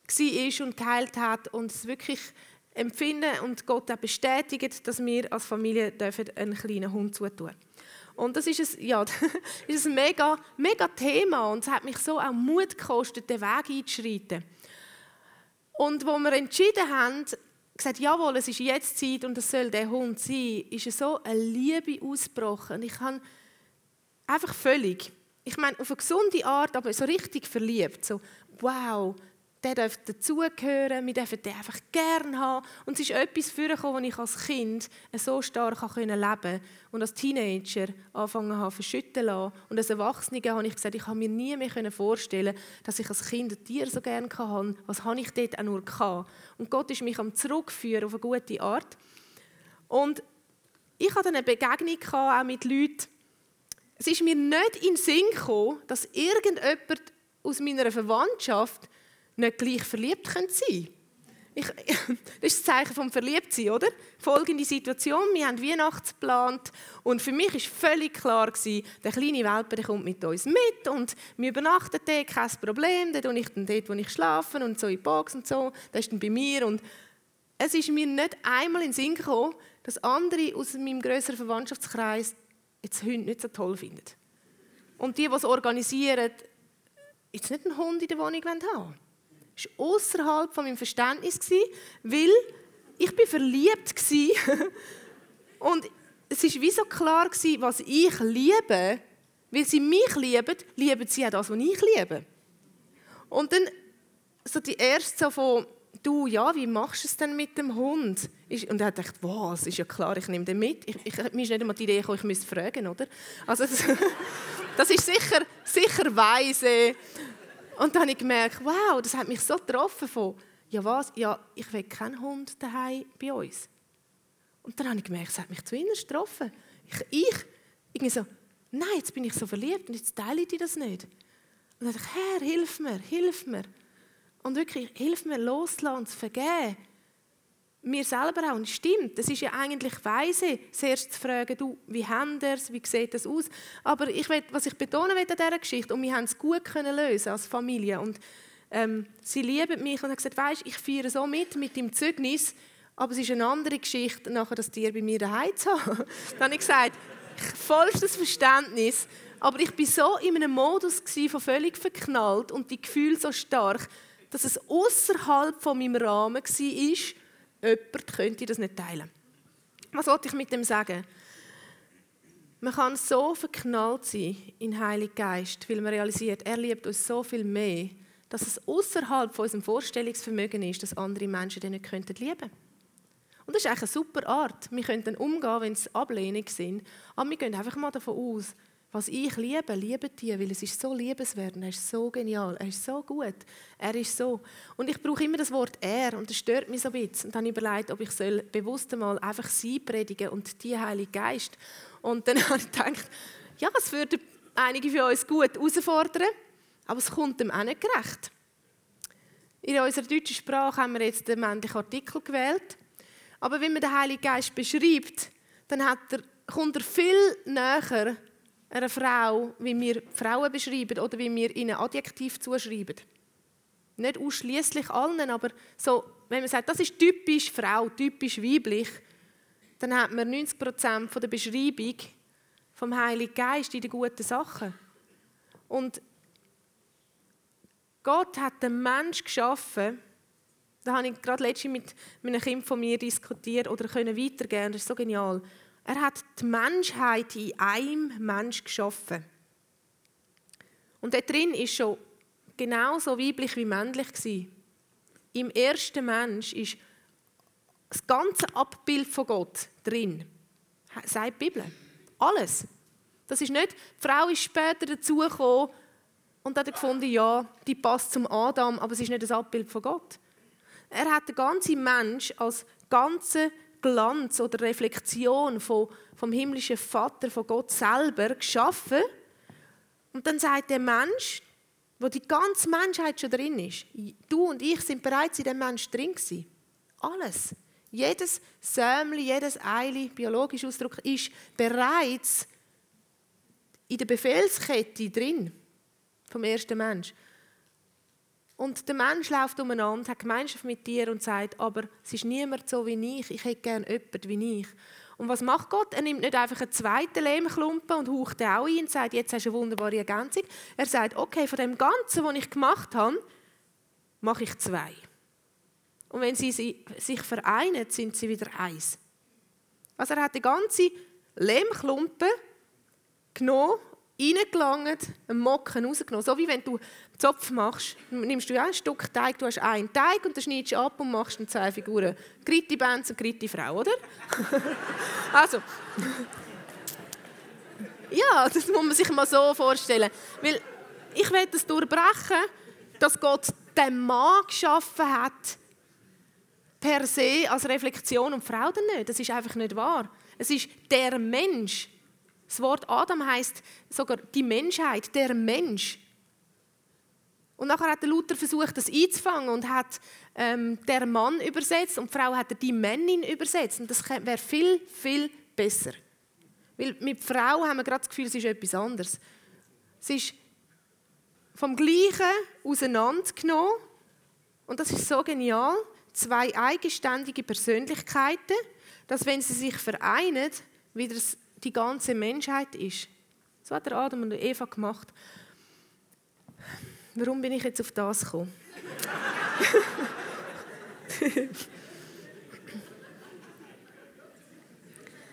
war und geheilt hat und es wirklich empfinden und Gott auch bestätigt, dass wir als Familie einen kleinen Hund zutun dürfen. Und das ist ein, ja, ist ein mega, mega Thema und es hat mich so auch Mut gekostet, den Weg einzuschreiten. Und wo wir entschieden haben, gesagt, jawohl, es ist jetzt Zeit und es soll der Hund sein, ist so eine Liebe ausgebrochen. Ich habe einfach völlig, ich meine, auf eine gesunde Art, aber so richtig verliebt. So, wow, der darf dazugehören, wir dürfen den einfach gerne haben. Und es ist etwas vorgekommen, das ich als Kind so stark leben konnte und als Teenager angefangen habe verschütten lassen. Und als Erwachsene habe ich gesagt, ich habe mir nie mehr vorstellen dass ich als Kind ein Tier so gerne hatte. Was habe ich dort auch nur gehabt? Und Gott ist mich am Zurückführen auf eine gute Art. Und ich hatte eine Begegnung auch mit Leuten. Es ist mir nicht in den Sinn gekommen, dass irgendjemand aus meiner Verwandtschaft nicht gleich verliebt sein könnte. Ich, das ist das Zeichen vom Verliebtsein, oder? Folgende Situation, wir haben Weihnachten geplant und für mich war völlig klar, gewesen, der kleine Welpe der kommt mit uns mit und wir übernachten dort, kein Problem, dann tue ich dann dort, wo ich schlafe und so in die Box und so, der ist dann bei mir und es ist mir nicht einmal in den Sinn gekommen, dass andere aus meinem größeren Verwandtschaftskreis jetzt Hunde nicht so toll finden. Und die, die es organisieren, jetzt nicht einen Hund in der Wohnung haben wollen. Das war außerhalb von meinem Verständnis, weil ich bin verliebt war. Und es war wie so klar, was ich liebe, weil sie mich lieben, lieben sie auch das, was ich liebe. Und dann so die erste so von, du, ja, wie machst du es denn mit dem Hund? Und er hat gedacht, was, ist ja klar, ich nehme den mit. Ich, ich, mir ist nicht einmal die Idee gekommen, ich müsste fragen, oder? Also das, das ist sicher, sicher weise. Und dann habe ich gemerkt, wow, das hat mich so getroffen von, ja was, ja, ich will keinen Hund daheim bei uns. Und dann habe ich gemerkt, es hat mich zu innerst getroffen. Ich, ich irgendwie so, nein, jetzt bin ich so verliebt und jetzt teile ich dir das nicht. Und dann dachte ich, Herr, hilf mir, hilf mir. Und wirklich, hilf mir loslassen und zu vergeben. Mir selber auch. Und stimmt, das ist ja eigentlich weise, zuerst zu fragen, du, wie haben es, wie sieht das aus? Aber ich will, was ich betonen will an dieser Geschichte, und wir haben es gut können lösen als Familie. Und ähm, sie lieben mich und haben gesagt, weißt, ich feiere so mit, mit dem Zeugnis, aber es ist eine andere Geschichte, nachher das Tier bei mir daheim zu haben. Dann habe ich gesagt, vollstes Verständnis, aber ich war so in einem Modus von völlig verknallt und die Gefühle so stark, dass es außerhalb von meinem Rahmen war, jemand könnte das nicht teilen. Was wollte ich mit dem sagen? Man kann so verknallt sein in den Heiligen Geist, weil man realisiert, er liebt uns so viel mehr, dass es außerhalb von unserem Vorstellungsvermögen ist, dass andere Menschen den nicht könnten lieben. Und das ist eigentlich eine super Art. Wir können dann umgehen, wenn es Ablehnung sind, aber wir gehen einfach mal davon aus, was ich liebe, liebe die, weil es ist so liebenswert, er ist so genial, er ist so gut, er ist so. Und ich brauche immer das Wort er und das stört mich so ein bisschen. Und dann überlegt, ob ich soll bewusst einmal einfach sie predigen und die Heilige Geist. Und dann habe ich gedacht, ja, es würde einige von uns gut herausfordern, aber es kommt dem auch nicht gerecht. In unserer deutschen Sprache haben wir jetzt den männlichen Artikel gewählt. Aber wenn man den Heiligen Geist beschreibt, dann er, kommt er viel näher einer Frau, wie wir Frauen beschreiben oder wie wir ihnen Adjektiv zuschreiben. Nicht ausschließlich allen, aber so, wenn man sagt, das ist typisch Frau, typisch weiblich, dann hat man 90 Prozent der Beschreibung vom Heiligen Geist in den guten Sachen. Und Gott hat den Mensch geschaffen. Da habe ich gerade letztens mit einem Kind von mir diskutiert oder können weitergehen. Das ist so genial. Er hat die Menschheit in einem Mensch geschaffen. Und da drin ist schon genauso weiblich wie männlich gewesen. Im ersten Mensch ist das ganze Abbild von Gott drin. Sagt die Bibel. Alles. Das ist nicht, die Frau ist später dazugekommen und hat gefunden, ja, die passt zum Adam, aber es ist nicht das Abbild von Gott. Er hat den ganzen Mensch als ganze Glanz oder Reflexion vom, vom himmlischen Vater, von Gott selber geschaffen. Und dann sagt der Mensch, wo die ganze Menschheit schon drin ist, du und ich sind bereits in dem Mensch drin gewesen. Alles. Jedes Sämli, jedes Eili, biologisch Ausdruck, ist bereits in der Befehlskette drin vom ersten Mensch. Und der Mensch läuft umeinander, hat Gemeinschaft mit dir und sagt, aber es ist niemand so wie ich, ich hätte gerne jemanden wie ich. Und was macht Gott? Er nimmt nicht einfach einen zweiten Lehmklumpen und haucht den auch ein und sagt, jetzt hast du eine wunderbare Ergänzung. Er sagt, okay, von dem Ganzen, was ich gemacht habe, mache ich zwei. Und wenn sie sich vereinen, sind sie wieder eins. Also er hat die ganze Lehmklumpen genommen reingelangt, einen Mocken rausgenommen. So wie wenn du Zopf machst, nimmst du ein Stück Teig, du hast einen Teig und dann schneidest du ab und machst dann zwei Figuren. Gritti Benz und Gritti Frau, oder? also. ja, das muss man sich mal so vorstellen. Weil ich will das durchbrechen, dass Gott den Mann geschaffen hat, per se als Reflexion und Frau dann nicht. Das ist einfach nicht wahr. Es ist der Mensch. Das Wort Adam heißt sogar die Menschheit, der Mensch. Und nachher hat der Luther versucht, das einzufangen und hat ähm, der Mann übersetzt und die Frau hat die Männin übersetzt. Und das wäre viel, viel besser. Weil mit Frau haben wir gerade das Gefühl, es ist etwas anderes. Es ist vom Gleichen auseinandergenommen. Und das ist so genial. Zwei eigenständige Persönlichkeiten, dass wenn sie sich vereinen, wieder die ganze Menschheit ist. So hat der Adam und Eva gemacht. Warum bin ich jetzt auf das gekommen?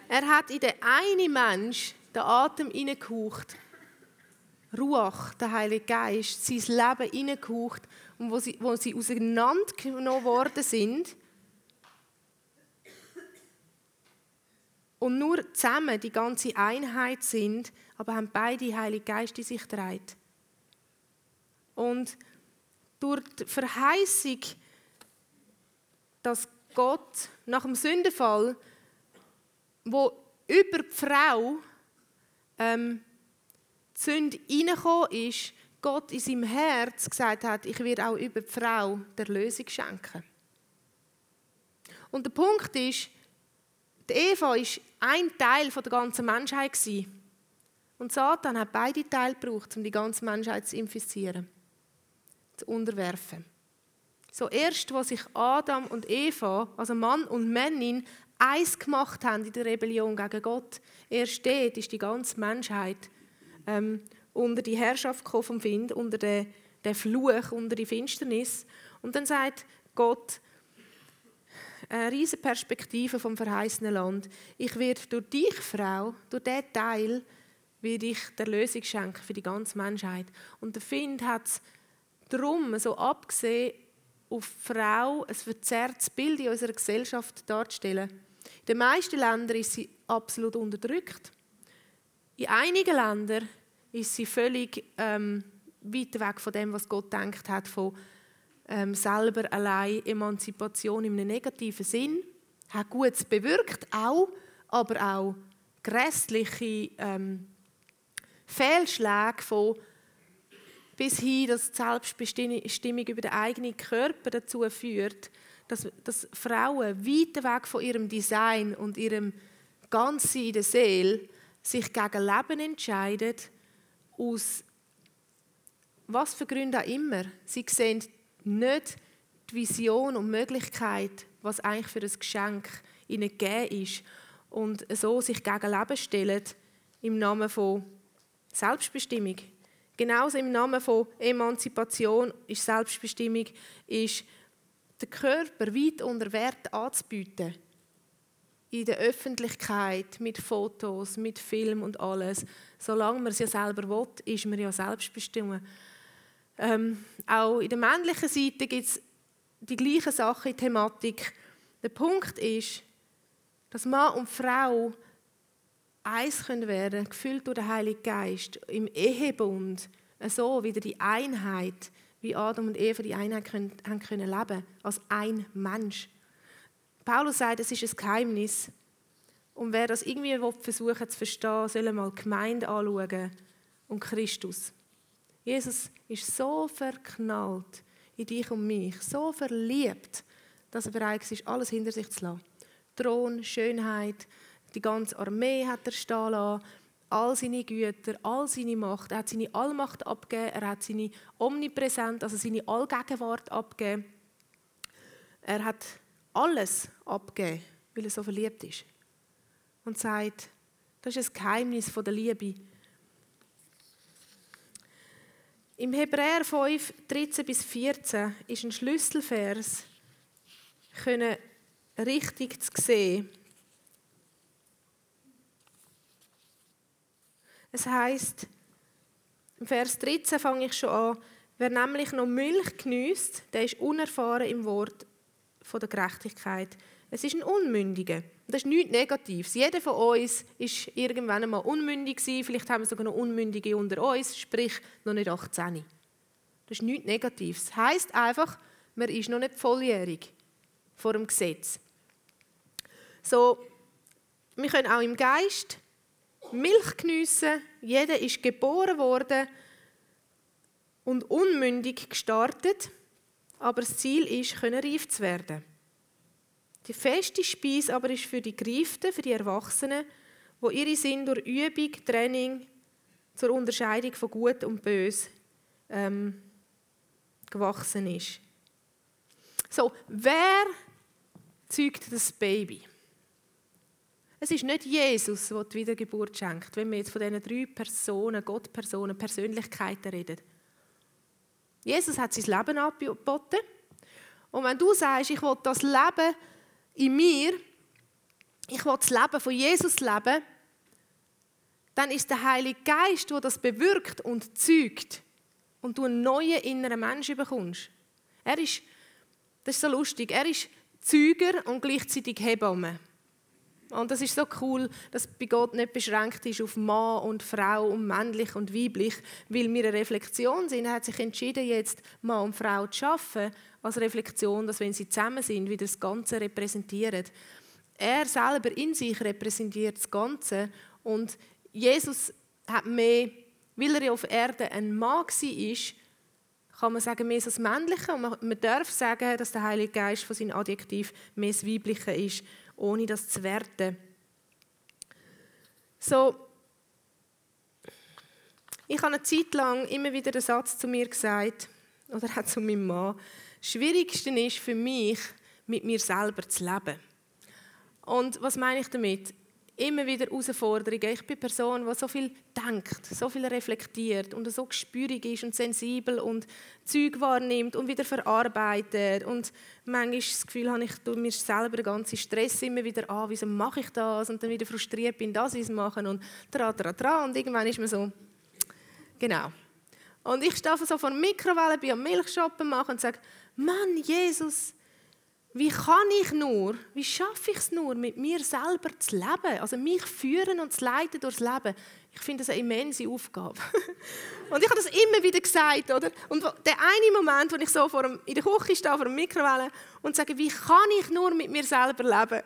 er hat in den einen Mensch den Atem hineingehaucht. Ruach, der Heilige Geist, sein Leben hineingehaucht. Und wo sie, wo sie auseinandergenommen worden sind, und nur zusammen die ganze Einheit sind, aber haben beide Heilige Geist in sich trägt. Und durch die Verheißung, dass Gott nach dem Sündenfall, wo über die Frau ähm, die Sünde reingekommen ist, Gott in seinem Herz gesagt hat, ich werde auch über die Frau der Lösung schenken. Und der Punkt ist, die Eva war ein Teil der ganzen Menschheit. Und Satan hat beide Teile gebraucht, um die ganze Menschheit zu infizieren unterwerfen. So erst, wo sich Adam und Eva, also Mann und Männin, eins gemacht haben in der Rebellion gegen Gott, erst dort ist die ganze Menschheit ähm, unter die Herrschaft vom Wind, unter den, den Fluch, unter die Finsternis. Und dann sagt Gott, eine riesige Perspektive vom verheißenen Land. Ich werde durch dich, Frau, durch diesen Teil, werde ich der Lösung schenken für die ganze Menschheit. Und der Find hat es darum, so abgesehen auf Frau, ein verzerrtes Bild in unserer Gesellschaft darzustellen. In den meisten Ländern ist sie absolut unterdrückt. In einigen Ländern ist sie völlig ähm, weit weg von dem, was Gott denkt hat, von ähm, selber allein Emanzipation einem negativen Sinn. Hat Gutes bewirkt, auch, aber auch grässliche ähm, Fehlschläge von bis hin, dass die Selbstbestimmung über den eigenen Körper dazu führt, dass, dass Frauen weit weg von ihrem Design und ihrem Ganzen in der Seele sich gegen Leben entscheiden, aus was für Gründen auch immer. Sie sehen nicht die Vision und Möglichkeit, was eigentlich für ein Geschenk ihnen gegeben ist. Und so sich gegen Leben stellen im Namen von Selbstbestimmung. Genauso im Namen von Emanzipation ist Selbstbestimmung, ist den Körper weit unter Wert anzubieten. In der Öffentlichkeit, mit Fotos, mit Film und alles. Solange man es ja selber will, ist man ja selbstbestimmt. Ähm, auch in der männlichen Seite gibt es die gleichen Sachen in Thematik. Der Punkt ist, dass Mann und Frau eins können werden, gefüllt durch den Heiligen Geist, im Ehebund, so wieder die Einheit, wie Adam und Eva die Einheit können, haben können leben, als ein Mensch. Paulus sagt, es ist ein Geheimnis. Und wer das irgendwie versuchen zu verstehen, soll mal die Gemeinde anschauen und Christus. Jesus ist so verknallt in dich und mich, so verliebt, dass er bereit ist, alles hinter sich zu lassen. Thron, Schönheit, die ganze Armee hat er stehen lassen, all seine Güter, all seine Macht. Er hat seine Allmacht abgegeben, er hat seine Omnipräsenz, also seine Allgegenwart abgegeben. Er hat alles abgegeben, weil er so verliebt ist. Und sagt, das ist ein Geheimnis der Liebe. Im Hebräer 5, 13 bis 14 ist ein Schlüsselvers, können richtig zu sehen, Es heißt, im Vers 13 fange ich schon an, wer nämlich noch Milch genießt, der ist unerfahren im Wort von der Gerechtigkeit. Es ist ein Unmündiger. Das ist nichts Negatives. Jeder von uns ist irgendwann einmal unmündig gewesen. Vielleicht haben wir sogar noch Unmündige unter uns, sprich noch nicht 18. Das ist nichts Negatives. Das heisst einfach, man ist noch nicht volljährig. vor dem Gesetz. So, wir können auch im Geist Milch geniessen. Jeder ist geboren worden und unmündig gestartet, aber das Ziel ist, reif zu werden. Die feste Speise aber ist für die Gereiften, für die Erwachsenen, wo ihre Sinn durch Übung, Training zur Unterscheidung von Gut und Bös ähm, gewachsen ist. So, wer zeugt das Baby? Es ist nicht Jesus, der die Wiedergeburt schenkt, wenn wir jetzt von diesen drei Personen, Gottpersonen, Persönlichkeiten reden. Jesus hat sein Leben angeboten. Und wenn du sagst, ich will das Leben in mir, ich will das Leben von Jesus leben, dann ist der Heilige Geist, der das bewirkt und zeugt und du einen neuen inneren Menschen bekommst. Er ist, das ist so lustig, er ist Zeuger und gleichzeitig Hebamme. Und das ist so cool, dass bei Gott nicht beschränkt ist auf Mann und Frau und männlich und weiblich, weil wir eine Reflexion sind. Er hat sich entschieden, jetzt Mann und Frau zu schaffen als Reflexion, dass wenn sie zusammen sind, wie das Ganze repräsentieren. Er selber in sich repräsentiert das Ganze und Jesus hat mehr, weil er auf Erde ein Mann war, kann man sagen, mehr das Männliche und man darf sagen, dass der Heilige Geist von seinem Adjektiv mehr das Weibliche ist, ohne das zu werten. So, ich habe eine Zeit lang immer wieder den Satz zu mir gesagt, oder auch zu meinem Mann, das Schwierigste ist für mich, mit mir selber zu leben. Und was meine ich damit? Immer wieder Herausforderungen. Ich bin eine Person, die so viel denkt, so viel reflektiert und so gespürig ist und sensibel und Zeug wahrnimmt und wieder verarbeitet. Und manchmal das Gefühl habe ich, tue mir selber den ganzen Stress immer wieder an, wieso mache ich das? Und dann wieder frustriert bin, das zu machen und tra, tra, tra. Und irgendwann ist man so, genau. Und ich stehe so vor der Mikrowelle, bin am Milchshoppen machen und sage, Mann, Jesus, wie kann ich nur, wie schaffe ich es nur, mit mir selber zu leben? Also mich führen und zu leiten durchs Leben. Ich finde das eine immense Aufgabe. und ich habe das immer wieder gesagt, oder? Und der eine Moment, wo ich so vor dem, in der Küche stehe, vor dem Mikrowelle und sage, wie kann ich nur mit mir selber leben?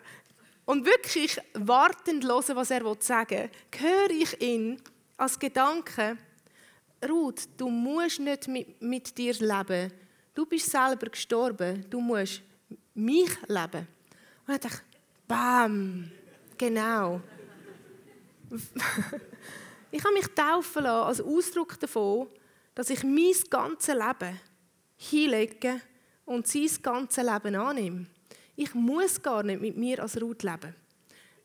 Und wirklich wartend hören, was er sagen will, höre ich ihn als Gedanke, Ruth, du musst nicht mit, mit dir leben. Du bist selber gestorben. Du musst mich leben. Und dann dachte ich, bam, genau. ich habe mich taufen lassen als Ausdruck davon, dass ich mein ganzes Leben hinlege und sein ganzes Leben annehme. Ich muss gar nicht mit mir als Ruth leben.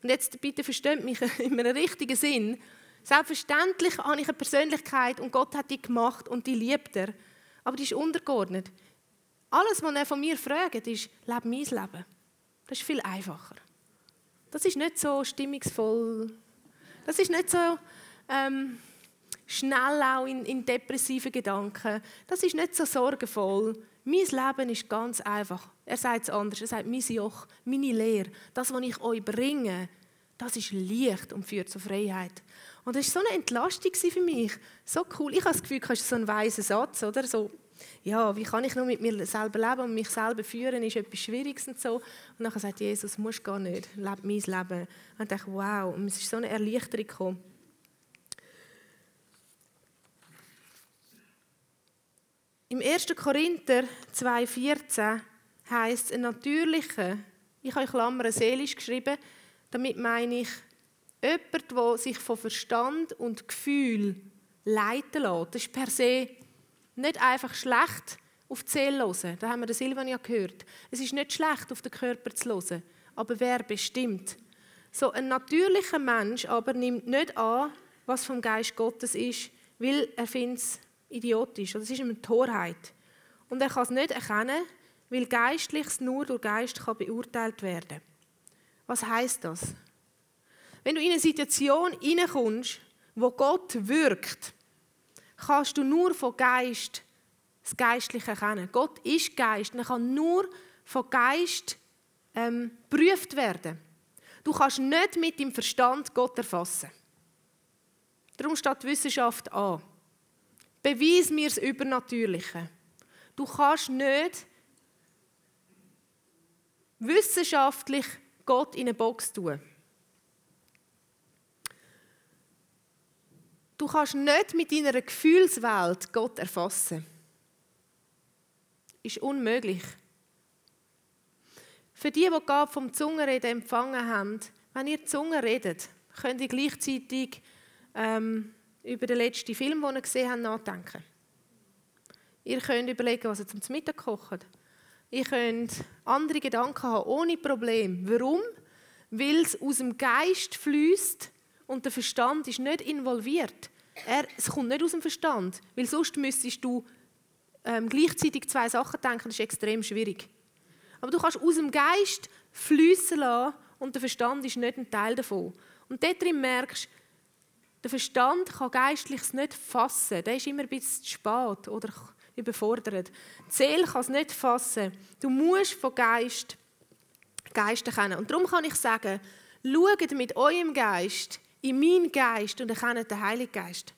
Und jetzt bitte versteht mich in einem richtigen Sinn. Selbstverständlich habe ich eine Persönlichkeit und Gott hat die gemacht und die liebt er. Aber die ist untergeordnet. Alles, was er von mir fragt, ist, lebe mein Leben. Das ist viel einfacher. Das ist nicht so stimmungsvoll. Das ist nicht so ähm, schnell auch in, in depressiven Gedanken. Das ist nicht so sorgenvoll. Mein Leben ist ganz einfach. Er sagt es anders. Er sagt, mein Joch, meine Lehre, das, was ich euch bringe, das ist Licht und führt zur Freiheit. Und das war so eine Entlastung für mich. So cool. Ich habe das Gefühl, das ist so ein weiser Satz, oder? So, ja, wie kann ich nur mit mir selber leben und mich selber führen, ist etwas Schwieriges und so. Und dann sagt Jesus, musst gar nicht, lebe mein Leben. Und ich dachte, wow, und es ist so eine Erleichterung gekommen. Im 1. Korinther 2,14 heißt ein natürlicher, ich habe in Klammern seelisch geschrieben, damit meine ich, jemand, der sich von Verstand und Gefühl leiten lässt. Das ist per se nicht einfach schlecht auf die Seele hören. Da haben wir den Silvan ja gehört. Es ist nicht schlecht, auf den Körper zu hören. Aber wer bestimmt? So ein natürlicher Mensch aber nimmt nicht an, was vom Geist Gottes ist, weil er findet es idiotisch. Das ist eine Torheit. Und er kann es nicht erkennen, weil Geistliches nur durch Geist kann beurteilt werden Was heißt das? Wenn du in eine Situation hineinkommst, wo Gott wirkt, kannst du nur von Geist das Geistliche erkennen. Gott ist Geist er kann nur von Geist ähm, geprüft werden. Du kannst nicht mit dem Verstand Gott erfassen. Darum steht die Wissenschaft an. Beweis mir das Übernatürliche. Du kannst nicht wissenschaftlich Gott in eine Box tun. Du kannst nicht mit deiner Gefühlswelt Gott erfassen. Ist unmöglich. Für die, die Gabe vom Zungenreden empfangen haben, wenn ihr Zunge redet, könnt ihr gleichzeitig ähm, über den letzten Film, den ihr gesehen habt, nachdenken. Ihr könnt überlegen, was ihr zum Mittag kocht. Ihr könnt andere Gedanken haben, ohne Problem. Warum? Weil es aus dem Geist fließt und der Verstand ist nicht involviert. Er, es kommt nicht aus dem Verstand, weil sonst müsstest du ähm, gleichzeitig zwei Sachen denken, das ist extrem schwierig. Aber du kannst aus dem Geist fließen lassen und der Verstand ist nicht ein Teil davon. Und dort drin merkst der Verstand kann Geistliches nicht fassen. Der ist immer ein bisschen spät oder überfordert. Die Seele kann es nicht fassen. Du musst von Geist Geist kennen. Und darum kann ich sagen, schaut mit eurem Geist in meinen Geist und erkennt den Heiligen Geist.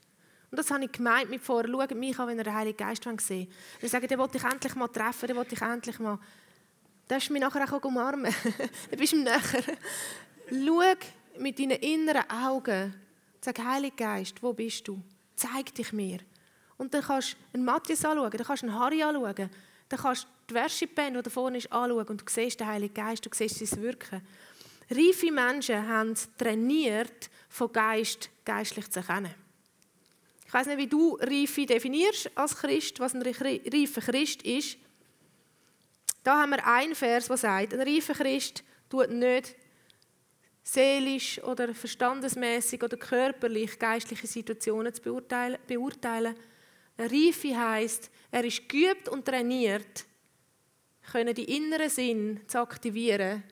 Und das habe ich gemeint mit vorher. Schaut mich an, wenn ihr den Heiligen Geist sehen wollt. Ich sage, den wollte ich endlich mal treffen, den wollte ich endlich mal... Da du mich nachher auch umarmen. Dann bist du näher. Schau mit deinen inneren Augen. Sag, Heiliger Geist, wo bist du? Zeig dich mir. Und dann kannst du einen Matthias anschauen, dann kannst du einen Harry anschauen, dann kannst du die Worship-Band, die da vorne ist, anschauen und du siehst den Heiligen Geist, du siehst sein Wirken. Reife Menschen haben trainiert, von Geist geistlich zu erkennen. Ich weiß nicht, wie du Reife definierst als Christ, was ein reifer Christ ist. Da haben wir einen Vers, der sagt, ein reifer Christ tut nicht seelisch oder verstandesmäßig oder körperlich geistliche Situationen zu beurteilen. beurteilen. Eine Reife heisst, er ist geübt und trainiert, können die inneren Sinn zu aktivieren,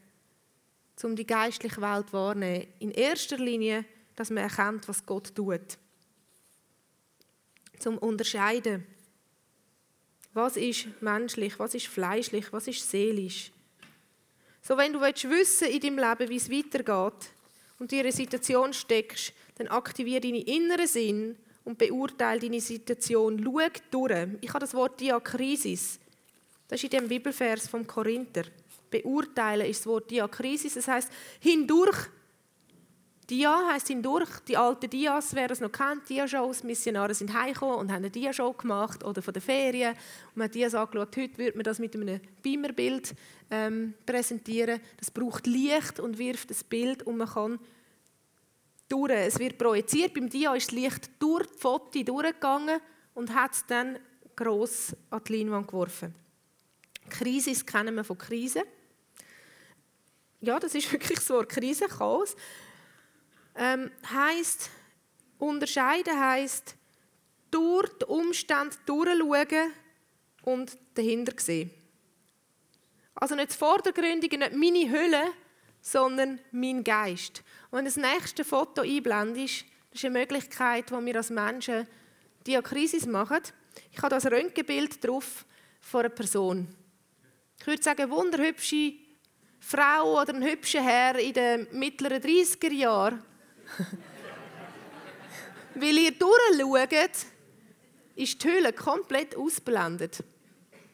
um die geistliche Welt wahrzunehmen. In erster Linie, dass man erkennt, was Gott tut. Zum Unterscheiden. Was ist menschlich, was ist fleischlich, was ist seelisch. So, wenn du wissen willst in deinem Leben, wie es weitergeht und in einer Situation steckst, dann aktiviere deine inneren Sinn und beurteile deine Situation. Schau durch. Ich habe das Wort Diakrisis. Das ist in dem Bibelvers vom Korinther. Beurteilen ist das Wort Diakrisis. Das heißt hindurch. Dia heißt hindurch. Die alten Dias, wer es noch kennt, Dia-Shows. Missionare sind heimgekommen und haben eine Dia-Show gemacht oder von den Ferien. Und man hat Dias angeschaut. Heute würde man das mit einem Beamerbild ähm, präsentieren. Das braucht Licht und wirft das Bild und man kann durch. Es wird projiziert. Beim Dia ist das Licht durch die Foto durchgegangen und hat es dann gross an die Leinwand geworfen. Krise kennen wir von Krise. Ja, das ist wirklich so Krise, Chaos. Ähm, heißt, unterscheiden heißt durch die Umstände durchschauen und dahinter sehen. Also nicht das Vordergründige, nicht meine Hülle, sondern mein Geist. Und wenn das nächste Foto einblendest, das ist eine Möglichkeit, wo wir als Menschen Diakrisis machen. Ich habe das Röntgenbild drauf von einer Person. Ich würde sagen, eine wunderhübsche Frau oder ein hübscher Herr in den mittleren 30er Jahren. Weil ihr durchschaut, ist die Hülle komplett ausblendet.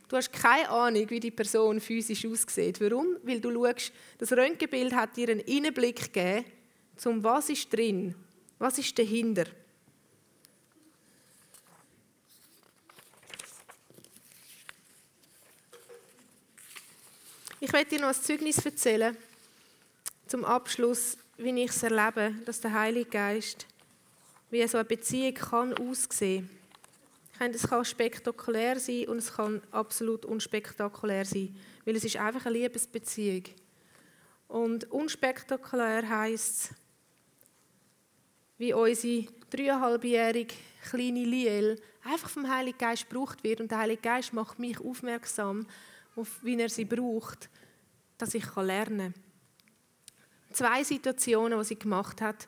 Du hast keine Ahnung, wie die Person physisch aussieht. Warum? Weil du schaust, das Röntgenbild hat dir einen Innenblick gegeben, zum was ist drin, was ist dahinter. Ich werde dir noch ein Zeugnis erzählen, zum Abschluss, wie ich es erlebe, dass der Heilige Geist, wie so eine Beziehung kann aussehen kann. Es kann spektakulär sein und es kann absolut unspektakulär sein, weil es ist einfach eine Liebesbeziehung. Und unspektakulär heisst wie unsere dreieinhalbjährige kleine Liel einfach vom Heiligen Geist gebraucht wird und der Heilige Geist macht mich aufmerksam auf wie er sie braucht, dass ich lernen kann. Zwei Situationen, die sie gemacht hat.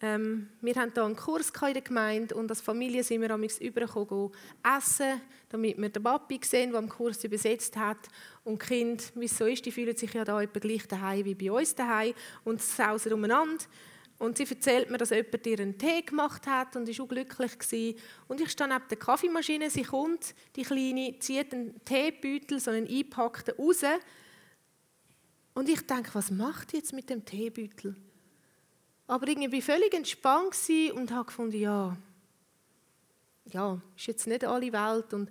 Ähm, wir haben hier einen Kurs in der Gemeinde und als Familie sind wir amigs übergekommen, essen, damit wir den Papi sehen, der am Kurs übersetzt hat. Und die Kinder, wie es so ist, die fühlen sich ja da etwa gleich daheim wie bei uns daheim und sausen umeinander. Und sie erzählt mir, dass jemand ihr einen Tee gemacht hat und ist glücklich gewesen. Und ich stehe neben der Kaffeemaschine, sie kommt, die Kleine, zieht einen Teebeutel, so einen eingepackten, raus Und ich denke, was macht jetzt mit dem Teebeutel? Aber irgendwie völlig entspannt und habe gefunden, ja, ja, ist jetzt nicht alle Welt und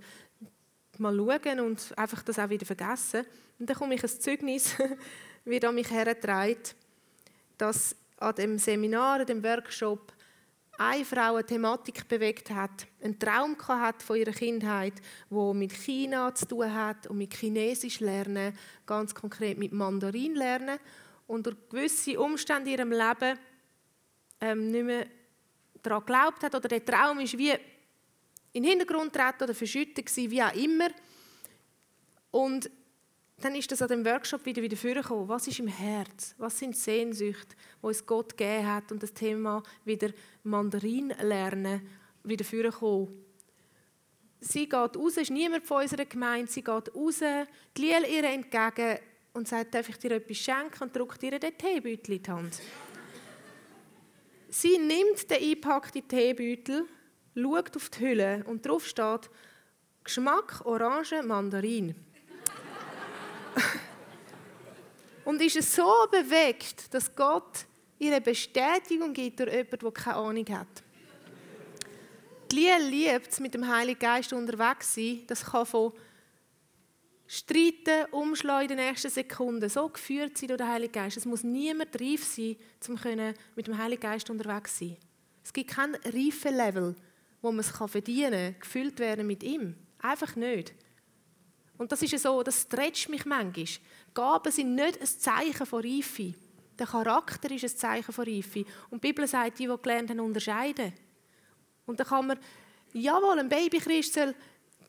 mal schauen und einfach das auch wieder vergessen. Und dann komme ich ein Zeugnis, wird an mich hergetragen, dass an dem Seminar, an dem Workshop, eine Frau eine Thematik bewegt hat, einen Traum hat von ihrer Kindheit, wo mit China zu tun hat und mit Chinesisch lernen, ganz konkret mit Mandarin lernen und durch gewisse Umstände in ihrem Leben ähm, nicht mehr daran geglaubt hat oder der Traum ist wie in den Hintergrund treten oder verschüttet wie auch immer. Und dann ist das an dem Workshop wieder wieder vorgekommen. Was ist im Herz? Was sind Sehnsüchte, die uns Gott gegeben hat? Und das Thema wieder Mandarin lernen wieder vorgekommen. Sie geht raus, ist niemand von unserer Gemeinde, sie geht raus, die Liel ihr entgegen und sagt, darf ich dir etwas schenken und drückt ihr den Teebeutel in die Hand. Sie nimmt den eingepackten Teebeutel, schaut auf die Hülle und drauf steht Geschmack Orange Mandarin. Und ist es so bewegt, dass Gott ihre Bestätigung gibt durch jemanden, der keine Ahnung hat. Die Lia liebt es, mit dem Heiligen Geist unterwegs zu sein. Das kann von Streiten, Umschlagen in den nächsten Sekunden so geführt sein durch den Heiligen Geist. Es muss niemand reif sein, um mit dem Heiligen Geist unterwegs zu sein. Es gibt kein Reifenlevel, wo man es verdienen kann, gefüllt werden mit ihm. Einfach nicht. Und das ist ja so, das stretcht mich manchmal. Gaben sind nicht ein Zeichen von Reife. Der Charakter ist ein Zeichen von Reife. Und die Bibel sagt, die, die gelernt haben, unterscheiden. Und da kann man, jawohl, ein Babychrist soll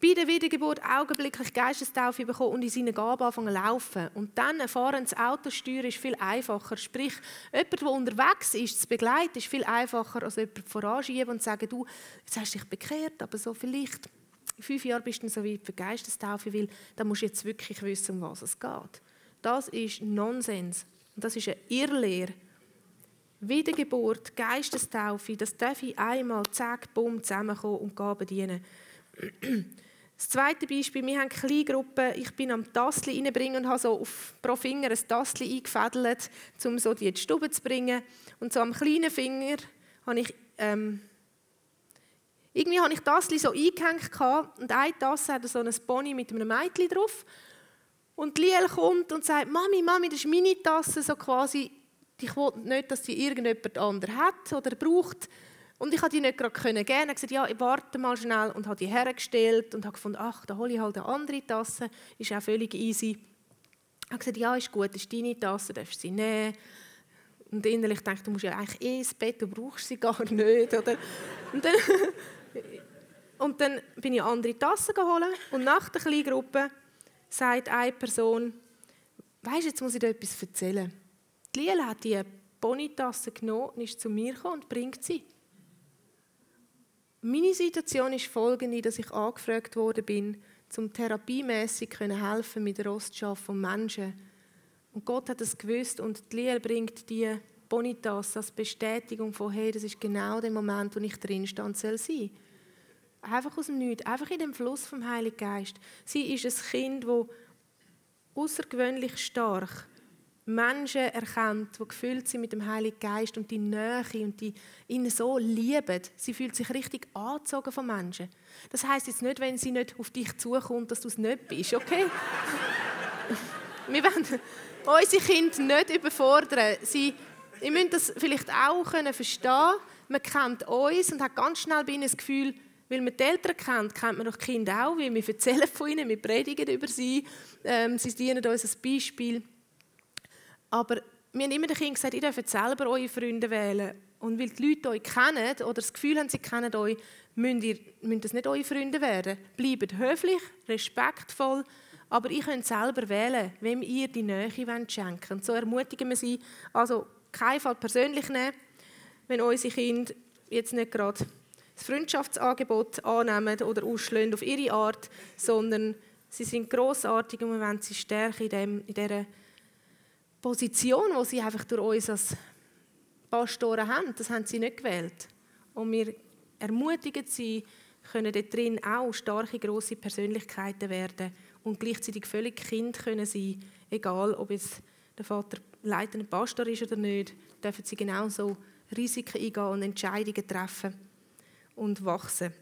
bei der Wiedergeburt augenblicklich Geistestaufe bekommen und in seinen Gaben anfangen zu laufen. Und dann erfahren, das Autosteuern ist viel einfacher. Sprich, jemand, der unterwegs ist, zu begleiten, ist viel einfacher, als jemand voranschieben und zu sagen, du, jetzt hast dich bekehrt, aber so vielleicht in fünf Jahren bist du so weit für Geistestaufe, weil dann musst du jetzt wirklich wissen, um was es geht. Das ist Nonsens. Und das ist eine Irrlehre. Wiedergeburt, Geistestaufe, das darf ich einmal, zack, bumm, zusammenkommen und Gaben dienen. Das zweite Beispiel, wir haben Kleingruppen, ich bin am Tassli reinbringen und habe so auf, pro Finger ein Tassli eingefädelt, um so die in die Stube zu bringen. Und so am kleinen Finger habe ich, ähm, irgendwie habe ich Tassli so eingehängt und eine Tasse hat so ein Pony mit einem Mädchen drauf. Und Liel kommt und sagt, Mami, Mami, das ist meine Tasse, so quasi, ich will nicht, dass die irgendjemand anderes hat oder braucht. Und ich konnte die nicht gerade geben. Ich habe gesagt, ja, ich warte mal schnell und habe die hergestellt und habe gefunden, ach, da hole ich halt eine andere Tasse, ist auch völlig easy. Ich habe gesagt, ja, ist gut, das ist deine Tasse, darfst sie nehmen. Und innerlich dachte ich, du musst ja eigentlich eh ins Bett, du brauchst sie gar nicht. Oder? Und, dann, und dann bin ich andere Tasse geholt und nach der kleinen Gruppe sagt eine Person, weißt jetzt muss ich dir etwas erzählen. Die Liela hat die Bonitasse genommen und ist zu mir gekommen und bringt sie. Meine Situation ist folgende, dass ich angefragt worden bin, zum therapiemäßig helfen mit der Rostschaft von Menschen. Und Gott hat es gewusst und die Liel bringt die Bonitas als Bestätigung von, hey, das ist genau der Moment, wo ich drin stand soll sein. Einfach aus dem Nichts, einfach in dem Fluss vom Heiligen Geist. Sie ist ein Kind, das außergewöhnlich stark Menschen erkennt, die gefüllt sind mit dem Heiligen Geist und die Nähe und die ihn so lieben. Sie fühlt sich richtig angezogen von Menschen. Das heißt jetzt nicht, wenn sie nicht auf dich zukommt, dass du es nicht bist, okay? Wir wollen unsere Kinder nicht überfordern. Sie, ihr müsst das vielleicht auch können verstehen. Man kennt uns und hat ganz schnell bei ihnen das Gefühl, weil man die Eltern kennt, kennt man doch die Kinder auch, weil wir erzählen von ihnen, wir predigen über sie, ähm, sie dienen uns als Beispiel. Aber wir haben immer den Kindern gesagt, ihr dürft selber eure Freunde wählen. Und weil die Leute euch kennen oder das Gefühl haben, sie kennen euch, müsst ihr müsst das nicht eure Freunde werden. Bleibt höflich, respektvoll, aber ihr könnt selber wählen, wem ihr die Nähe wollt schenken Und so ermutigen wir sie, also keinen Fall persönlich nehmen, wenn unsere Kinder jetzt nicht gerade das Freundschaftsangebot annehmen oder ausschlagen auf ihre Art, sondern sie sind großartig und wir wollen sie stärken in, dem, in dieser Position, die sie einfach durch uns als Pastoren haben. Das haben sie nicht gewählt. Und wir ermutigen sie, können dort drin auch starke, grosse Persönlichkeiten werden und gleichzeitig völlig Kind können sein, egal ob es der Vater leitender Pastor ist oder nicht, dürfen sie genauso Risiken eingehen und Entscheidungen treffen und wachsen.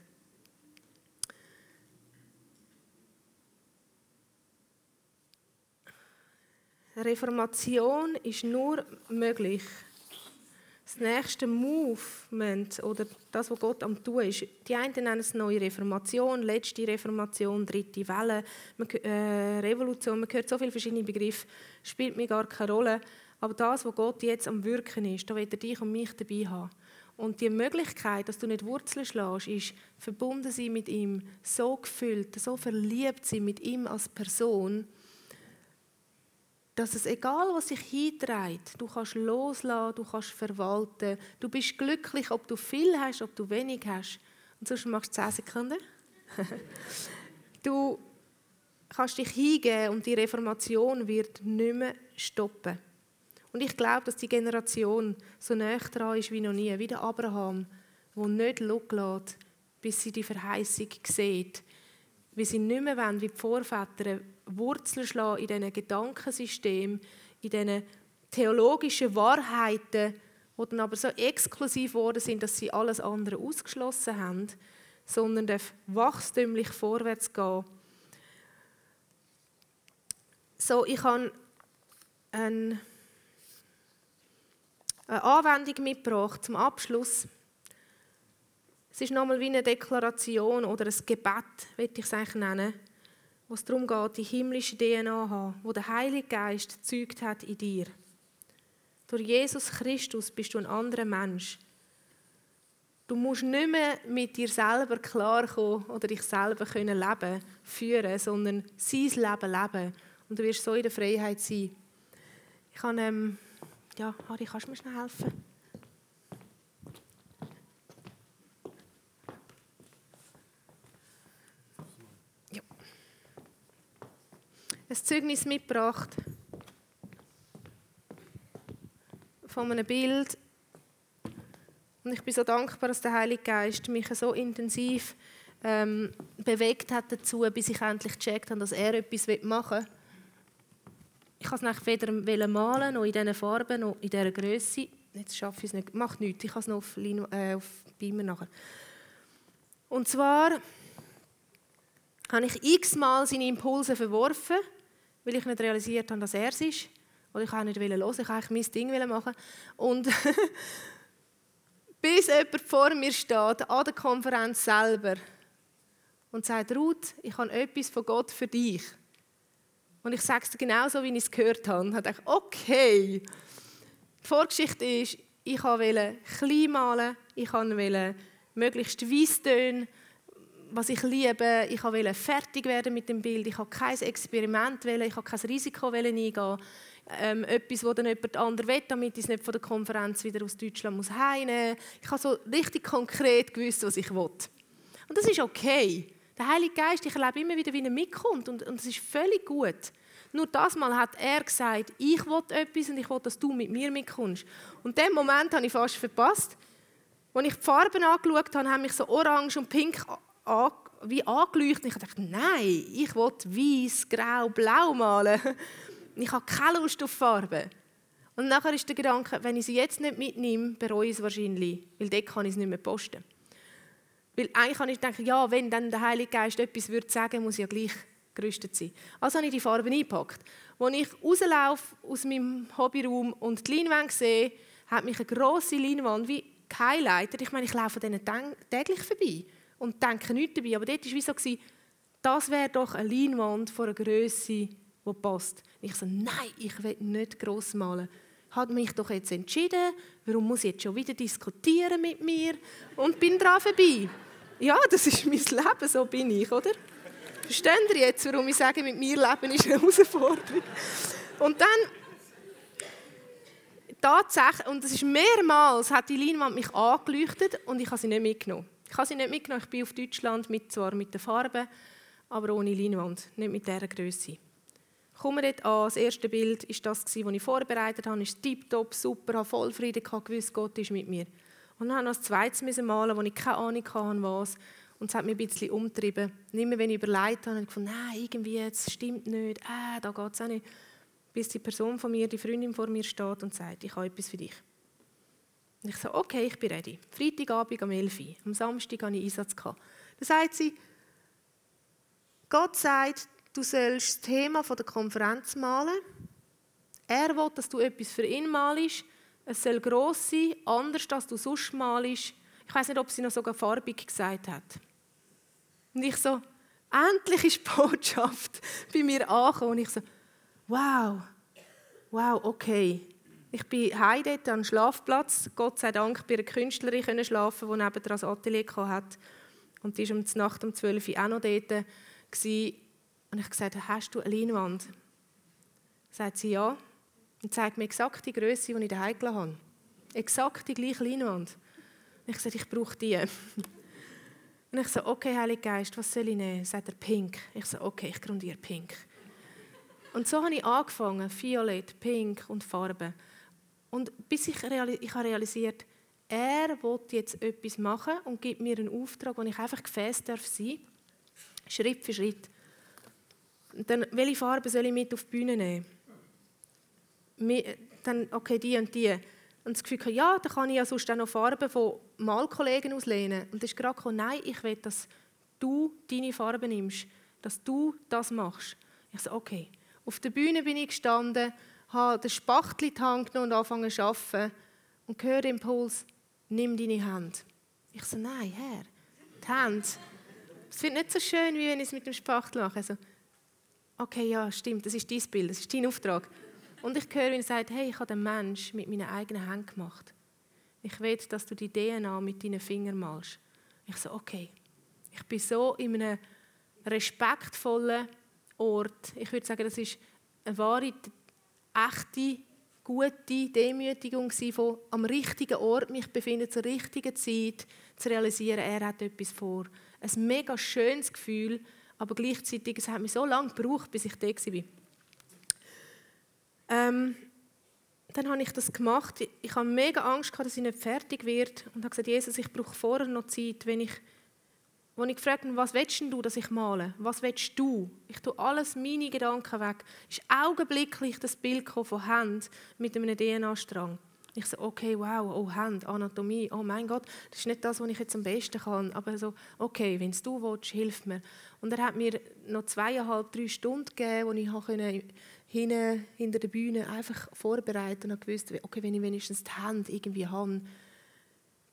Reformation ist nur möglich. Das nächste Movement oder das, was Gott am tun ist, die einen nennen es neue Reformation, letzte Reformation, dritte Welle, äh, Revolution, man hört so viele verschiedene Begriffe, spielt mir gar keine Rolle. Aber das, was Gott jetzt am Wirken ist, da wird er dich und mich dabei haben. Und die Möglichkeit, dass du nicht Wurzeln schlägst, ist verbunden sein mit ihm, so gefüllt, so verliebt sein mit ihm als Person, dass es egal, was sich hintreibt, du kannst loslassen, du kannst verwalten. Du bist glücklich, ob du viel hast, ob du wenig hast. Und sonst machst du 10 Sekunden. du kannst dich hingeben und die Reformation wird nicht mehr stoppen. Und ich glaube, dass die Generation so näher dran ist wie noch nie, wie der Abraham, der nicht loslässt, bis sie die Verheißung sieht. Wie sie nicht mehr wollen, wie die Vorväter Wurzeln schlagen in diesen Gedankensystemen, in diesen theologischen Wahrheiten, die dann aber so exklusiv geworden sind, dass sie alles andere ausgeschlossen haben, sondern darf wachstümlich vorwärts gehen. So, ich habe eine Anwendung mitgebracht zum Abschluss. Es ist nochmal wie eine Deklaration oder ein Gebet, würde ich es eigentlich nennen wo es darum geht, die himmlische DNA haben, wo der Heilige Geist gezeugt hat in dir. Durch Jesus Christus bist du ein anderer Mensch. Du musst nicht mehr mit dir selber klarkommen oder dich selber können leben, führen, sondern sein Leben leben. Und du wirst so in der Freiheit sein. Ich kann, ähm, ja, Harry, kannst du mir schnell helfen? ein Zeugnis mitgebracht von einem Bild. Und ich bin so dankbar, dass der Heilige Geist mich so intensiv ähm, bewegt hat dazu, bis ich endlich gecheckt habe, dass er etwas machen will. Ich kann es weder malen, noch in diesen Farben, noch in dieser Größe. Jetzt schaffe ich es nicht. Macht nichts, ich kann es noch auf, Lino, äh, auf Beamer nachher. Und zwar habe ich x-mal seine Impulse verworfen weil ich nicht realisiert habe, dass er es ist. Oder ich auch nicht hören ich wollte mein Ding machen. Und bis jemand vor mir steht, an der Konferenz selber, und sagt, Ruth, ich habe etwas von Gott für dich. Und ich sage es dir genauso, wie ich es gehört habe. Ich dachte, okay. Die Vorgeschichte ist, ich wollte klein malen, ich wollte möglichst weiss tönen was ich liebe. Ich wollte fertig werden mit dem Bild. Ich wollte kein Experiment, ich wollte kein Risiko eingehen. Ähm, etwas, das dann jemand anderes will, damit ich es nicht von der Konferenz wieder aus Deutschland muss heimnehmen muss. Ich habe so richtig konkret gewusst, was ich will. Und das ist okay. Der Heilige Geist, ich erlebe immer wieder, wie er mitkommt und, und das ist völlig gut. Nur das Mal hat er gesagt, ich will etwas und ich will, dass du mit mir mitkommst. Und den Moment habe ich fast verpasst. Als ich die Farben angeschaut habe, haben mich so orange und pink wie angeleuchtet. Ich dachte, nein, ich will weiß, grau, blau malen. Ich habe keine Lust auf Farben. Und nachher ist der Gedanke, wenn ich sie jetzt nicht mitnehme, bereue ich es wahrscheinlich, weil dort kann ich es nicht mehr posten. Weil eigentlich kann ich denken, ja, wenn dann der Heilige Geist etwas würde sagen, muss ich ja gleich gerüstet sein. Also habe ich die Farben eingepackt. Als ich rauslaufe aus meinem Hobbyraum und die Leinwand sehe, hat mich eine grosse Leinwand wie gehighlightet. Ich meine, ich laufe denen täglich vorbei und denke nichts dabei. Aber dort war es so, das wäre doch eine Leinwand von einer Größe, die passt. Und ich so, nein, ich will nicht gross malen. Hat mich doch jetzt entschieden, warum muss ich jetzt schon wieder diskutieren mit mir? Und bin dran vorbei. Ja, das ist mein Leben, so bin ich, oder? Verstehen ihr jetzt, warum ich sage, mit mir leben ist eine Herausforderung? Und dann tatsächlich, und das ist mehrmals, hat die Leinwand mich angeleuchtet und ich habe sie nicht mitgenommen. Ich habe sie nicht mitgenommen. Ich bin auf Deutschland, mit, zwar mit der Farbe, aber ohne Leinwand, nicht mit dieser Größe. Kommen wir dort an. Das erste Bild war das, das ich vorbereitet habe. Ist tiptop, super, habe voll Frieden gehabt, gewusst, Gott ist mit mir. Und dann musste ich noch ein zweites malen, wo ich keine Ahnung hatte, was. Und es hat mich ein bisschen umgetrieben. Und immer wenn ich überlegt habe, habe ich gefunden, nein, irgendwie, es stimmt nicht, äh, da geht es auch nicht. bis die Person von mir, die Freundin vor mir steht und sagt, ich habe etwas für dich. Und ich sage, okay, ich bin ready. Freitagabend um 11 Uhr. Am Samstag hatte ich Einsatz. Dann sagt sie, Gott sagt, du sollst das Thema der Konferenz malen. Er will, dass du etwas für ihn malst. Es soll gross sein, anders als du sonst malst. Ich weiß nicht, ob sie noch sogar farbig gesagt hat. Und ich so, endlich ist die Botschaft bei mir angekommen. Und ich so, wow, wow, okay. Ich bin heim dort am Schlafplatz, Gott sei Dank bei einer Künstlerin können schlafen, die neben das Atelier hatte. Und die war um die Nacht um 12 Uhr auch noch dort. Und ich gesagt, hast du eine Leinwand? Sagt sie ja. Und zeigt mir exakt die Größe, die ich daheim gelassen habe. Exakt die gleiche Leinwand. Und ich sagte, ich brauche die. Und ich so, okay, Heiliger Geist, was soll ich nehmen? Sagt er, pink. Ich so, okay, ich grundiere pink. Und so habe ich angefangen, Violett, Pink und Farben. Und bis ich, reali ich habe realisiert, er will jetzt etwas machen und gibt mir einen Auftrag, wo ich einfach gefäß darf sein, Schritt für Schritt. Und dann, welche Farben soll ich mit auf die Bühne nehmen? Dann, okay, die und die. Und das Gefühl, ja, dann kann ich ja sonst auch noch Farben von Malkollegen auslehnen. Und das ist gerade gekommen, nein, ich will, dass du deine Farben nimmst, dass du das machst. Ich so, okay. Auf der Bühne bin ich gestanden, habe den Spachtel in die Hand genommen und angefangen zu arbeiten und höre den Impuls, nimm deine Hand. Ich so, nein, Herr, die Hand. Es wird nicht so schön, wie wenn ich es mit dem Spachtel mache. Also, okay, ja, stimmt, das ist dein Bild, das ist dein Auftrag. Und ich höre, wie er sagt, hey, ich habe den Mensch mit meinen eigenen Händen gemacht. Ich will, dass du die DNA mit deinen Fingern malst. Ich so, okay. Ich bin so in einem respektvollen Ort. Ich würde sagen, das ist eine wahre, echte, gute Demütigung von am richtigen Ort mich befinden, zur richtigen Zeit zu realisieren, er hat etwas vor. Ein mega schönes Gefühl, aber gleichzeitig, es hat mich so lange gebraucht, bis ich da war. Ähm, dann habe ich das gemacht. Ich habe mega Angst gehabt, dass ich nicht fertig werde und habe gesagt, Jesus, ich brauche vorher noch Zeit, wenn ich wo ich gefragt habe, was willst du, dass ich male? Was willst du? Ich tue alles meine Gedanken weg. Ist augenblicklich das Bild von Hand mit einem DNA-Strang. Ich so, okay, wow, oh Hand, Anatomie, oh mein Gott, das ist nicht das, was ich jetzt am besten kann, aber so, okay, wenn es du willst, hilf mir. Und er hat mir noch zweieinhalb, drei Stunden gegeben, wo ich konnte hinten, hinter der Bühne einfach vorbereiten und gewusst, okay, wenn ich wenigstens die Hand irgendwie habe,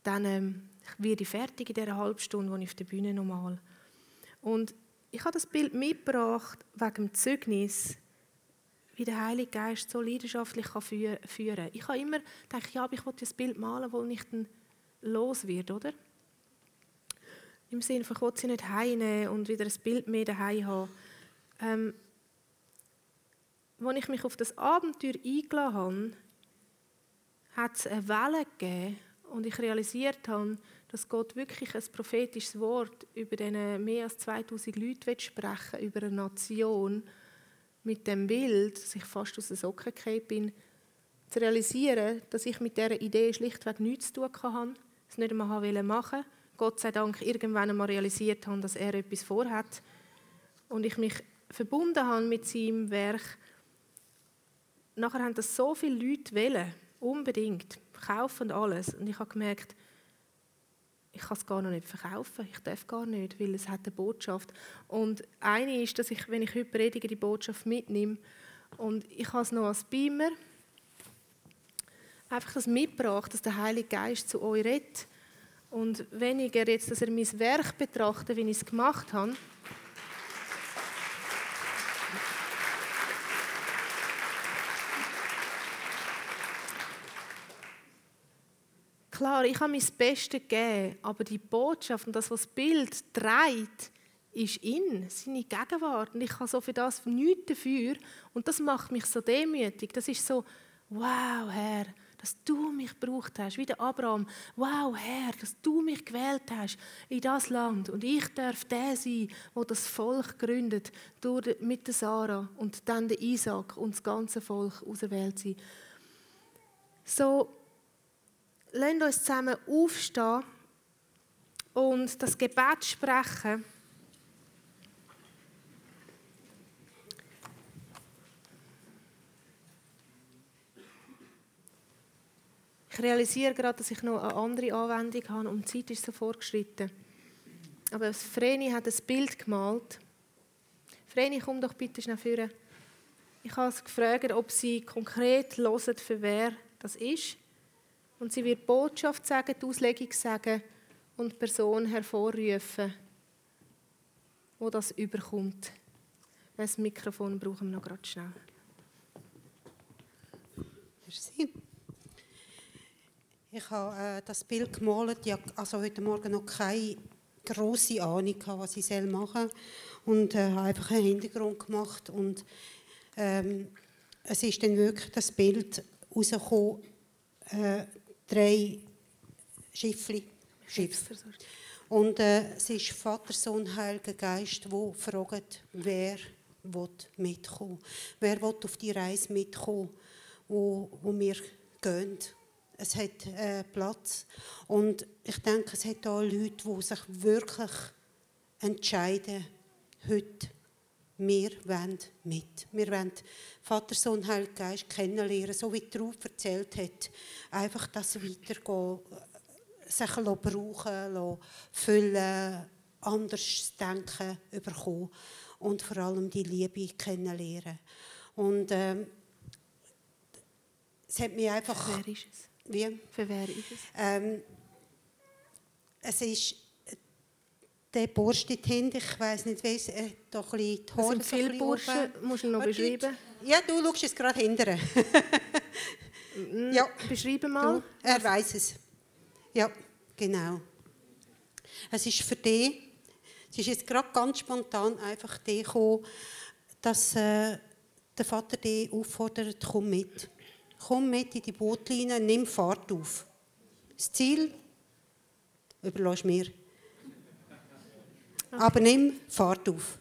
dann ähm, werde ich fertig in dieser halben Stunde, wo ich auf der Bühne normal. Und ich habe das Bild mitgebracht wegen dem Zeugnis, wie der Heilige Geist so leidenschaftlich kann führen kann. Ich habe immer gedacht, ja, ich will das Bild malen, wo nicht los wird, oder? Im Sinne von, ich will sie nicht heimnehmen und wieder ein Bild mehr daheim haben. Ähm, als ich mich auf das Abenteuer eingeladen habe, hat es eine Welle gegeben und ich realisiert habe, dass Gott wirklich ein prophetisches Wort über diese mehr als 2000 Leute sprechen über eine Nation mit dem Bild, dass ich fast aus den Socken gefallen bin, zu realisieren, dass ich mit dieser Idee schlichtweg nichts zu tun hatte, es nicht einmal machen wollte. Gott sei Dank irgendwann einmal realisiert habe, dass er etwas vorhat und ich mich verbunden habe mit seinem Werk nachher haben das so viele Leute wollen, unbedingt, kaufen alles. Und ich habe gemerkt, ich kann es gar noch nicht verkaufen, ich darf gar nicht, weil es hat eine Botschaft. Und eine ist, dass ich, wenn ich heute predige, die Botschaft mitnehme und ich habe es noch als Beamer einfach das mitgebracht, dass der Heilige Geist zu euch redet und weniger jetzt, dass er mein Werk betrachtet, wie ich es gemacht habe, Klar, ich habe mein Bestes gegeben, aber die Botschaft und das, was das Bild trägt, ist in, seine Gegenwart. Und ich habe so für das nichts dafür. Und das macht mich so demütig. Das ist so, wow, Herr, dass du mich gebraucht hast, wie der Abraham. Wow, Herr, dass du mich gewählt hast in das Land. Und ich darf der sein, wo das Volk gründet, durch, mit der Sarah und dann der Isaac und das ganze Volk auserwählt sein. So, lasst uns zusammen aufstehen und das Gebet sprechen. Ich realisiere gerade, dass ich noch eine andere Anwendung habe und die Zeit ist so vorgeschritten. Aber Vreni hat ein Bild gemalt. Vreni, komm doch bitte schnell vor. Ich habe sie gefragt, ob sie konkret hört, für wer das ist. Und sie wird Botschaft sagen, die Auslegung sagen und die Person hervorrufen, wo das überkommt. Das Mikrofon brauchen wir noch gerade schnell. Merci. Ich habe äh, das Bild gemalt, ja, also heute Morgen noch keine große Ahnung, was ich machen soll. Und äh, habe einfach einen Hintergrund gemacht. Und ähm, es ist dann wirklich das Bild rausgekommen, äh, drei Schiffli. Schiff. Und äh, es ist Vater, Sohn, Heiliger Geist, wo fragt, wer will mitkommen, wer will auf die Reise mitkommen, wo, wo wir gehen. Es hat äh, Platz und ich denke, es hat auch Leute, die sich wirklich entscheiden, heute wir wollen mit. Wir wollen Vater, Sohn, Heiliger Geist kennenlernen, so wie Ruth erzählt hat. Einfach das weitergehen, sich brauchen füllen, anders denken, überkommen und vor allem die Liebe kennenlernen. Und ähm, es hat mich einfach... Für wer ist es? Wie? Für wer ist es? Ähm, es ist der dort hinten, ich weiss nicht, wie es äh, doch ein bisschen die so viele Burschen, musst du noch beschreiben? Ja, du schaust es gerade hinterher. ja. Beschreibe mal. Du, er weiß es. Ja, genau. Es ist für dich, es ist jetzt gerade ganz spontan einfach die gekommen, dass äh, der Vater dich auffordert, komm mit. Komm mit in die Bootlinie, nimm Fahrt auf. Das Ziel überlass mir. Okay. Aber nimm Fahrt auf.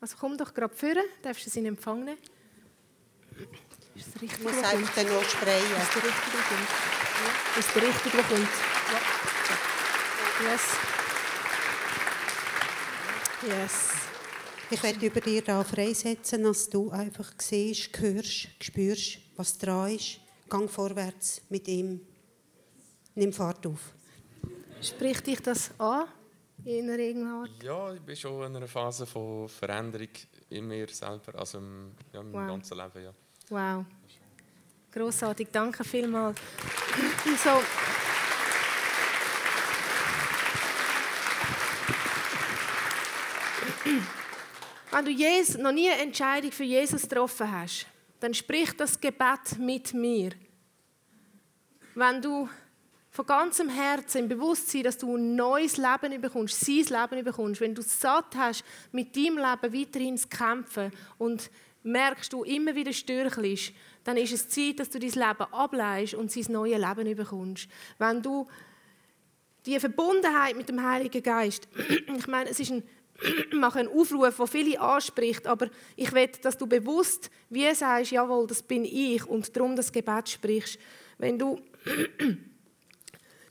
Also komm doch gerade führen, darfst du sie in Empfang nehmen. Ist das richtig? Ich muss einfach dann noch sprayen. Ist der richtige kommt? Ja. Ist der richtige kommt? Ja. Yes. Yes. Ich werde über dir da freisetzen, dass du einfach siehst, hörst, spürst, was dran ist. Gang vorwärts mit ihm. Nimm Fahrt auf. Spricht dich das an? In irgendeiner Art? Ja, ich bin schon in einer Phase von Veränderung in mir selber, also im, ja, im wow. ganzen Leben. Ja. Wow. Grossartig, danke vielmals. so. Wenn du Jesus, noch nie eine Entscheidung für Jesus getroffen hast, dann sprich das Gebet mit mir. Wenn du von ganzem Herzen im Bewusstsein, dass du ein neues Leben bekommst, sein Leben bekommst, wenn du satt hast, mit deinem Leben weiterhin zu kämpfen und merkst, du immer wieder störchelst, dann ist es Zeit, dass du dein Leben ableist und sein neues Leben bekommst. Wenn du die Verbundenheit mit dem Heiligen Geist, ich meine, es ist ein mache einen Aufruf, der viele anspricht, aber ich will, dass du bewusst wie sagst, jawohl, das bin ich und darum das Gebet sprichst. Wenn du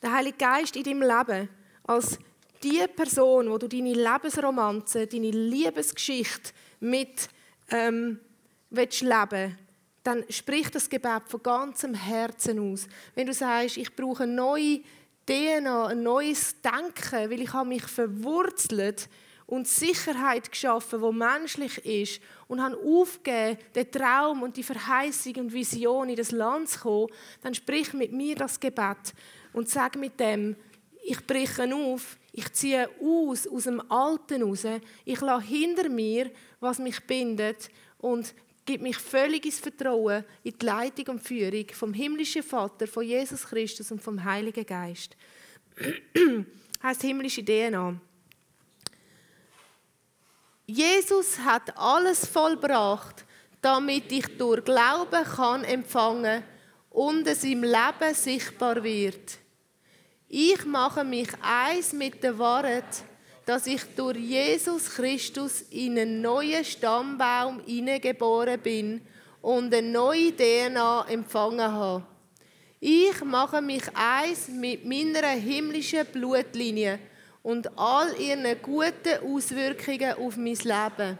der Heilige Geist in deinem Leben als die Person, wo du deine Lebensromanze, deine Liebesgeschichte mit ähm, willst leben dann sprich das Gebet von ganzem Herzen aus. Wenn du sagst, ich brauche eine neue DNA, ein neues Denken, weil ich habe mich verwurzelt und Sicherheit geschaffen, wo menschlich ist und habe aufgegeben, den Traum und die Verheißung und Vision in das Land zu kommen, dann sprich mit mir das Gebet und sag mit dem, ich breche auf, ich ziehe aus, aus dem Alten raus, ich lasse hinter mir, was mich bindet und gebe mich völlig ins Vertrauen in die Leitung und Führung vom himmlischen Vater, von Jesus Christus und vom Heiligen Geist. heißt himmlische DNA. Jesus hat alles vollbracht, damit ich durch Glauben kann empfangen und es im Leben sichtbar wird. Ich mache mich eins mit der Wahrheit, dass ich durch Jesus Christus in einen neuen Stammbaum hineingeboren bin und eine neue DNA empfangen habe. Ich mache mich eins mit meiner himmlischen Blutlinie und all ihren guten Auswirkungen auf mein Leben.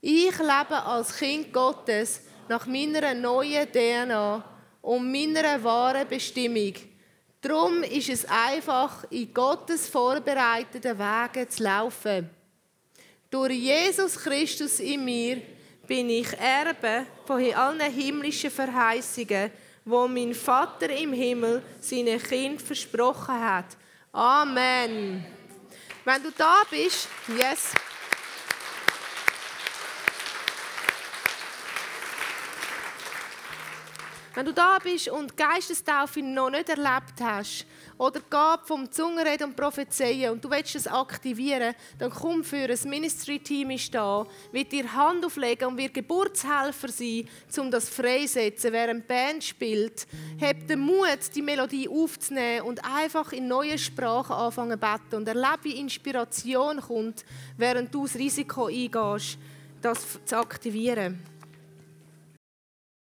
Ich lebe als Kind Gottes nach meiner neuen DNA und meiner wahren Bestimmung. Darum ist es einfach, in Gottes vorbereiteten Wegen zu laufen. Durch Jesus Christus in mir bin ich Erbe von allen himmlischen Verheißungen, wo mein Vater im Himmel seinen Kind versprochen hat. Amen. Wenn du da bist, yes. Wenn du da bist und Geistestaufe noch nicht erlebt hast oder Gab vom Zungenreden und Prophezeien und du willst es aktivieren, dann komm für ein Ministry-Team ist da, wird dir Hand auflegen und wird Geburtshelfer sein, um das freisetzen, während die Band spielt. Hab den Mut, die Melodie aufzunehmen und einfach in neue Sprachen anfangen zu beten und erlebe, wie Inspiration kommt, während du das Risiko eingehst, das zu aktivieren.